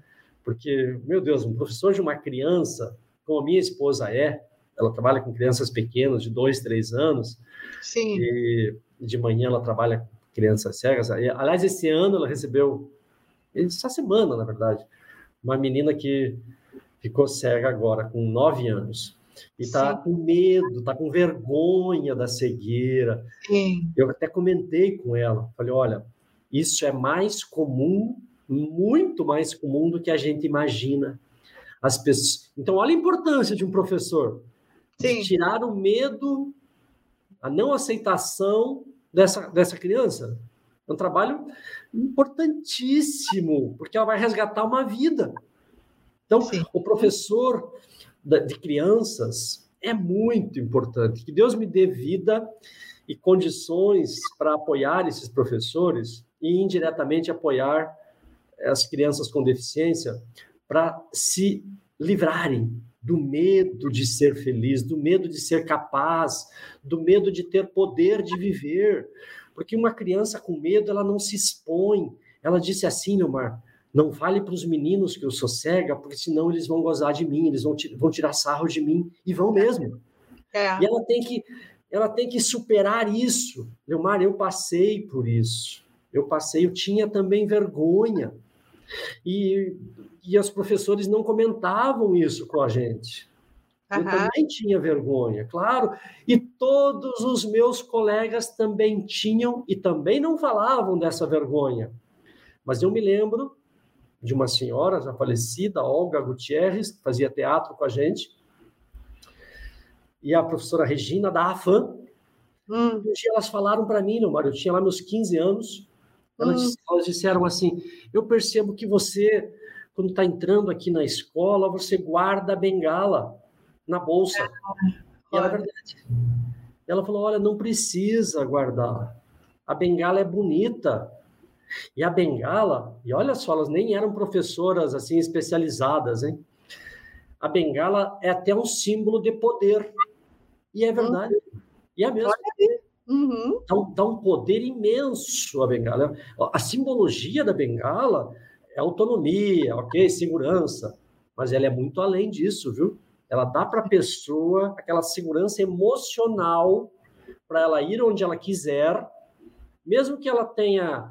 Porque, meu Deus, um professor de uma criança, como a minha esposa é, ela trabalha com crianças pequenas de dois, três anos. Sim. E de manhã ela trabalha crianças cegas. Aliás, esse ano ela recebeu, essa semana, na verdade, uma menina que ficou cega agora, com nove anos. E está com medo, está com vergonha da cegueira. Sim. Eu até comentei com ela, falei, olha, isso é mais comum, muito mais comum do que a gente imagina. As pessoas... Então, olha a importância de um professor. Sim. tirar o medo, a não aceitação dessa, dessa criança. É um trabalho importantíssimo, porque ela vai resgatar uma vida. Então, Sim. o professor de crianças é muito importante. Que Deus me dê vida e condições para apoiar esses professores e indiretamente apoiar as crianças com deficiência para se livrarem do medo de ser feliz, do medo de ser capaz, do medo de ter poder de viver. Porque uma criança com medo, ela não se expõe. Ela disse assim, Neumar, não fale para os meninos que eu sou cega, porque senão eles vão gozar de mim, eles vão, vão tirar sarro de mim, e vão mesmo. É. E ela tem que ela tem que superar isso. Leomar, eu passei por isso. Eu passei, eu tinha também vergonha. E e os professores não comentavam isso com a gente. Eu também tinha vergonha, claro, e todos os meus colegas também tinham e também não falavam dessa vergonha. Mas eu me lembro de uma senhora já falecida, Olga Gutierrez, fazia teatro com a gente, e a professora Regina da AFAM. Hum. Um dia elas falaram para mim, marido, eu tinha lá meus 15 anos, elas, hum. elas disseram assim: Eu percebo que você quando está entrando aqui na escola, você guarda a bengala na bolsa. E era verdade. Ela falou: olha, não precisa guardar. A bengala é bonita. E a bengala, e olha só, elas nem eram professoras assim especializadas, hein? A bengala é até um símbolo de poder. E é verdade. E é mesmo. Uhum. Dá, um, dá um poder imenso a bengala. A simbologia da bengala é autonomia, ok? Segurança. Mas ela é muito além disso, viu? Ela dá para a pessoa aquela segurança emocional para ela ir onde ela quiser, mesmo que ela tenha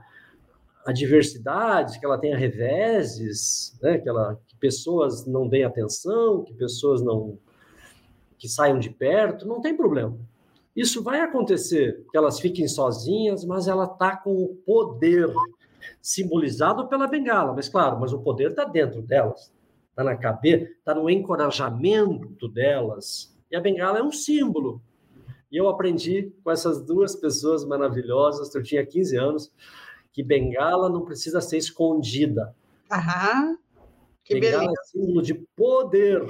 adversidades, que ela tenha reveses, né? que, ela, que pessoas não deem atenção, que pessoas não que saiam de perto, não tem problema. Isso vai acontecer, que elas fiquem sozinhas, mas ela está com o poder simbolizado pela bengala, mas claro, mas o poder está dentro delas, está na cabeça, está no encorajamento delas. E a bengala é um símbolo. E eu aprendi com essas duas pessoas maravilhosas, eu tinha 15 anos, que bengala não precisa ser escondida. Aham. Que bengala beleza. é símbolo de poder.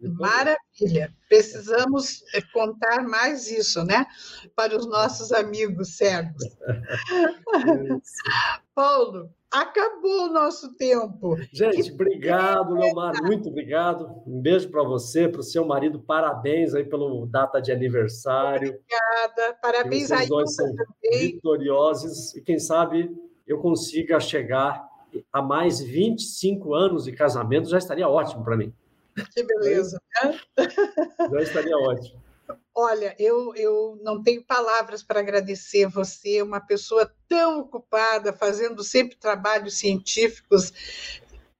Maravilha. Precisamos eh, contar mais isso, né? Para os nossos amigos cegos. Paulo, acabou o nosso tempo. Gente, que obrigado, Leomar, muito obrigado. Um beijo para você, para o seu marido, parabéns aí pelo data de aniversário. Obrigada, parabéns aí. dois são também. vitoriosos e quem sabe eu consiga chegar a mais 25 anos de casamento, já estaria ótimo para mim. Que beleza. Já estaria ótimo. Olha, eu, eu não tenho palavras para agradecer você, uma pessoa tão ocupada, fazendo sempre trabalhos científicos.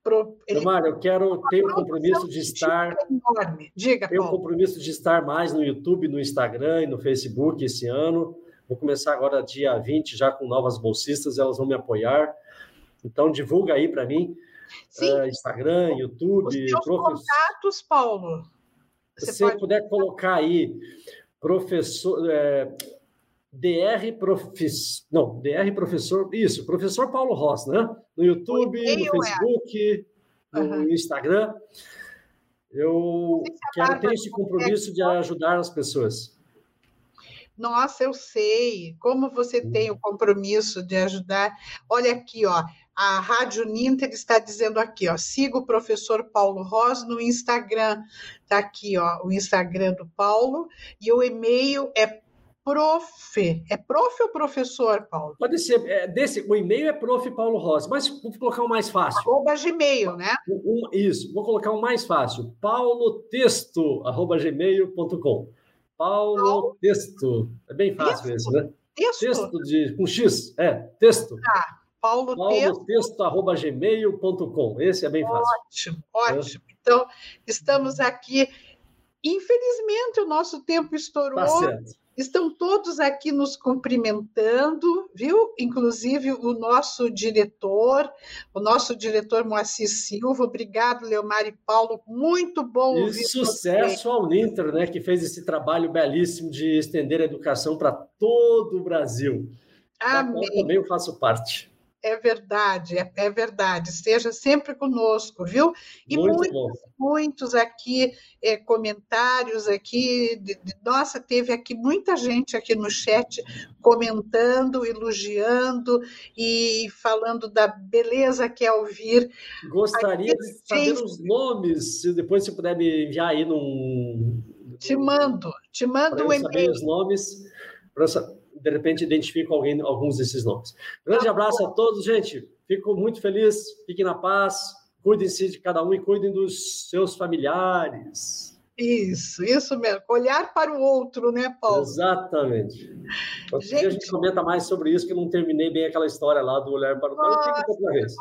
Pro, Mário, eu quero ter o compromisso de estar. Enorme. Diga, Tenho o compromisso de estar mais no YouTube, no Instagram e no Facebook esse ano. Vou começar agora dia 20, já com novas bolsistas, elas vão me apoiar. Então, divulga aí para mim. Uh, Instagram, YouTube. Os teus contatos, Paulo. Você Se pode... puder colocar aí, professor. É, DR Professor. Não, DR Professor. Isso, professor Paulo Ross, né? No YouTube, no Facebook, é. no uhum. Instagram. Eu quero ter esse compromisso de ajudar as pessoas. Nossa, eu sei como você tem o compromisso de ajudar. Olha aqui, ó, a Rádio Ninter está dizendo aqui, ó, siga o professor Paulo Ross no Instagram. Tá aqui, ó, o Instagram do Paulo e o e-mail é prof. É prof ou professor, Paulo? Pode ser. É, desse, o e-mail é prof. Paulo Ross, mas vou colocar o mais fácil. Arroba Gmail, né? Um, isso, vou colocar o mais fácil. paulotexto, arroba gmail.com. Paulo, Paulo Texto. É bem fácil texto? esse, né? Texto? Texto de, com X, é, texto. Tá. Paulo, Paulo Texto, arroba gmail.com. Esse é bem fácil. Ótimo, ótimo. É. Então, estamos aqui. Infelizmente, o nosso tempo estourou. Tá. Estão todos aqui nos cumprimentando, viu? Inclusive o nosso diretor, o nosso diretor Moacir Silva. Obrigado, Leomar e Paulo. Muito bom e ouvir sucesso você. ao Ninter, né, que fez esse trabalho belíssimo de estender a educação para todo o Brasil. Amém. também eu faço parte. É verdade, é, é, verdade. Esteja sempre conosco, viu? E Muito muitos, bom. muitos aqui é, comentários aqui. De, de, nossa, teve aqui muita gente aqui no chat comentando, elogiando e falando da beleza que é ouvir. Gostaria de saber os nomes, se depois você puder me enviar aí num. Te mando, te mando o um e-mail. os nomes. Para de repente identifico alguém, alguns desses nomes. Grande abraço a todos, gente. Fico muito feliz. Fiquem na paz. Cuidem-se de cada um e cuidem dos seus familiares. Isso, isso mesmo. Olhar para o outro, né, Paulo? Exatamente. Gente... A gente comenta mais sobre isso, que eu não terminei bem aquela história lá do olhar para o outro. Fica outra vez.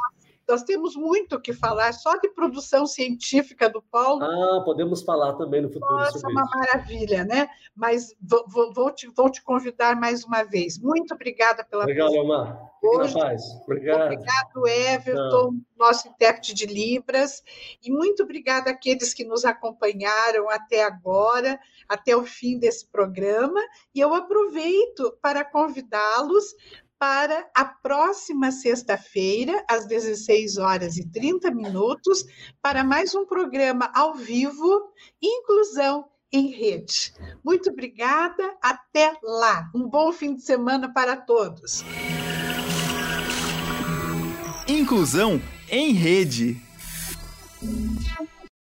Nós temos muito o que falar, só de produção científica do Paulo. Ah, podemos falar também no futuro Nossa, sobre uma isso. maravilha, né? Mas vou, vou, vou, te, vou te convidar mais uma vez. Muito obrigada pela Obrigado, Omar. Paz. Obrigado. Obrigado, Everton, Não. nosso intérprete de Libras. E muito obrigada àqueles que nos acompanharam até agora, até o fim desse programa. E eu aproveito para convidá-los para a próxima sexta-feira, às 16 horas e 30 minutos, para mais um programa ao vivo, Inclusão em Rede. Muito obrigada, até lá. Um bom fim de semana para todos. Inclusão em Rede.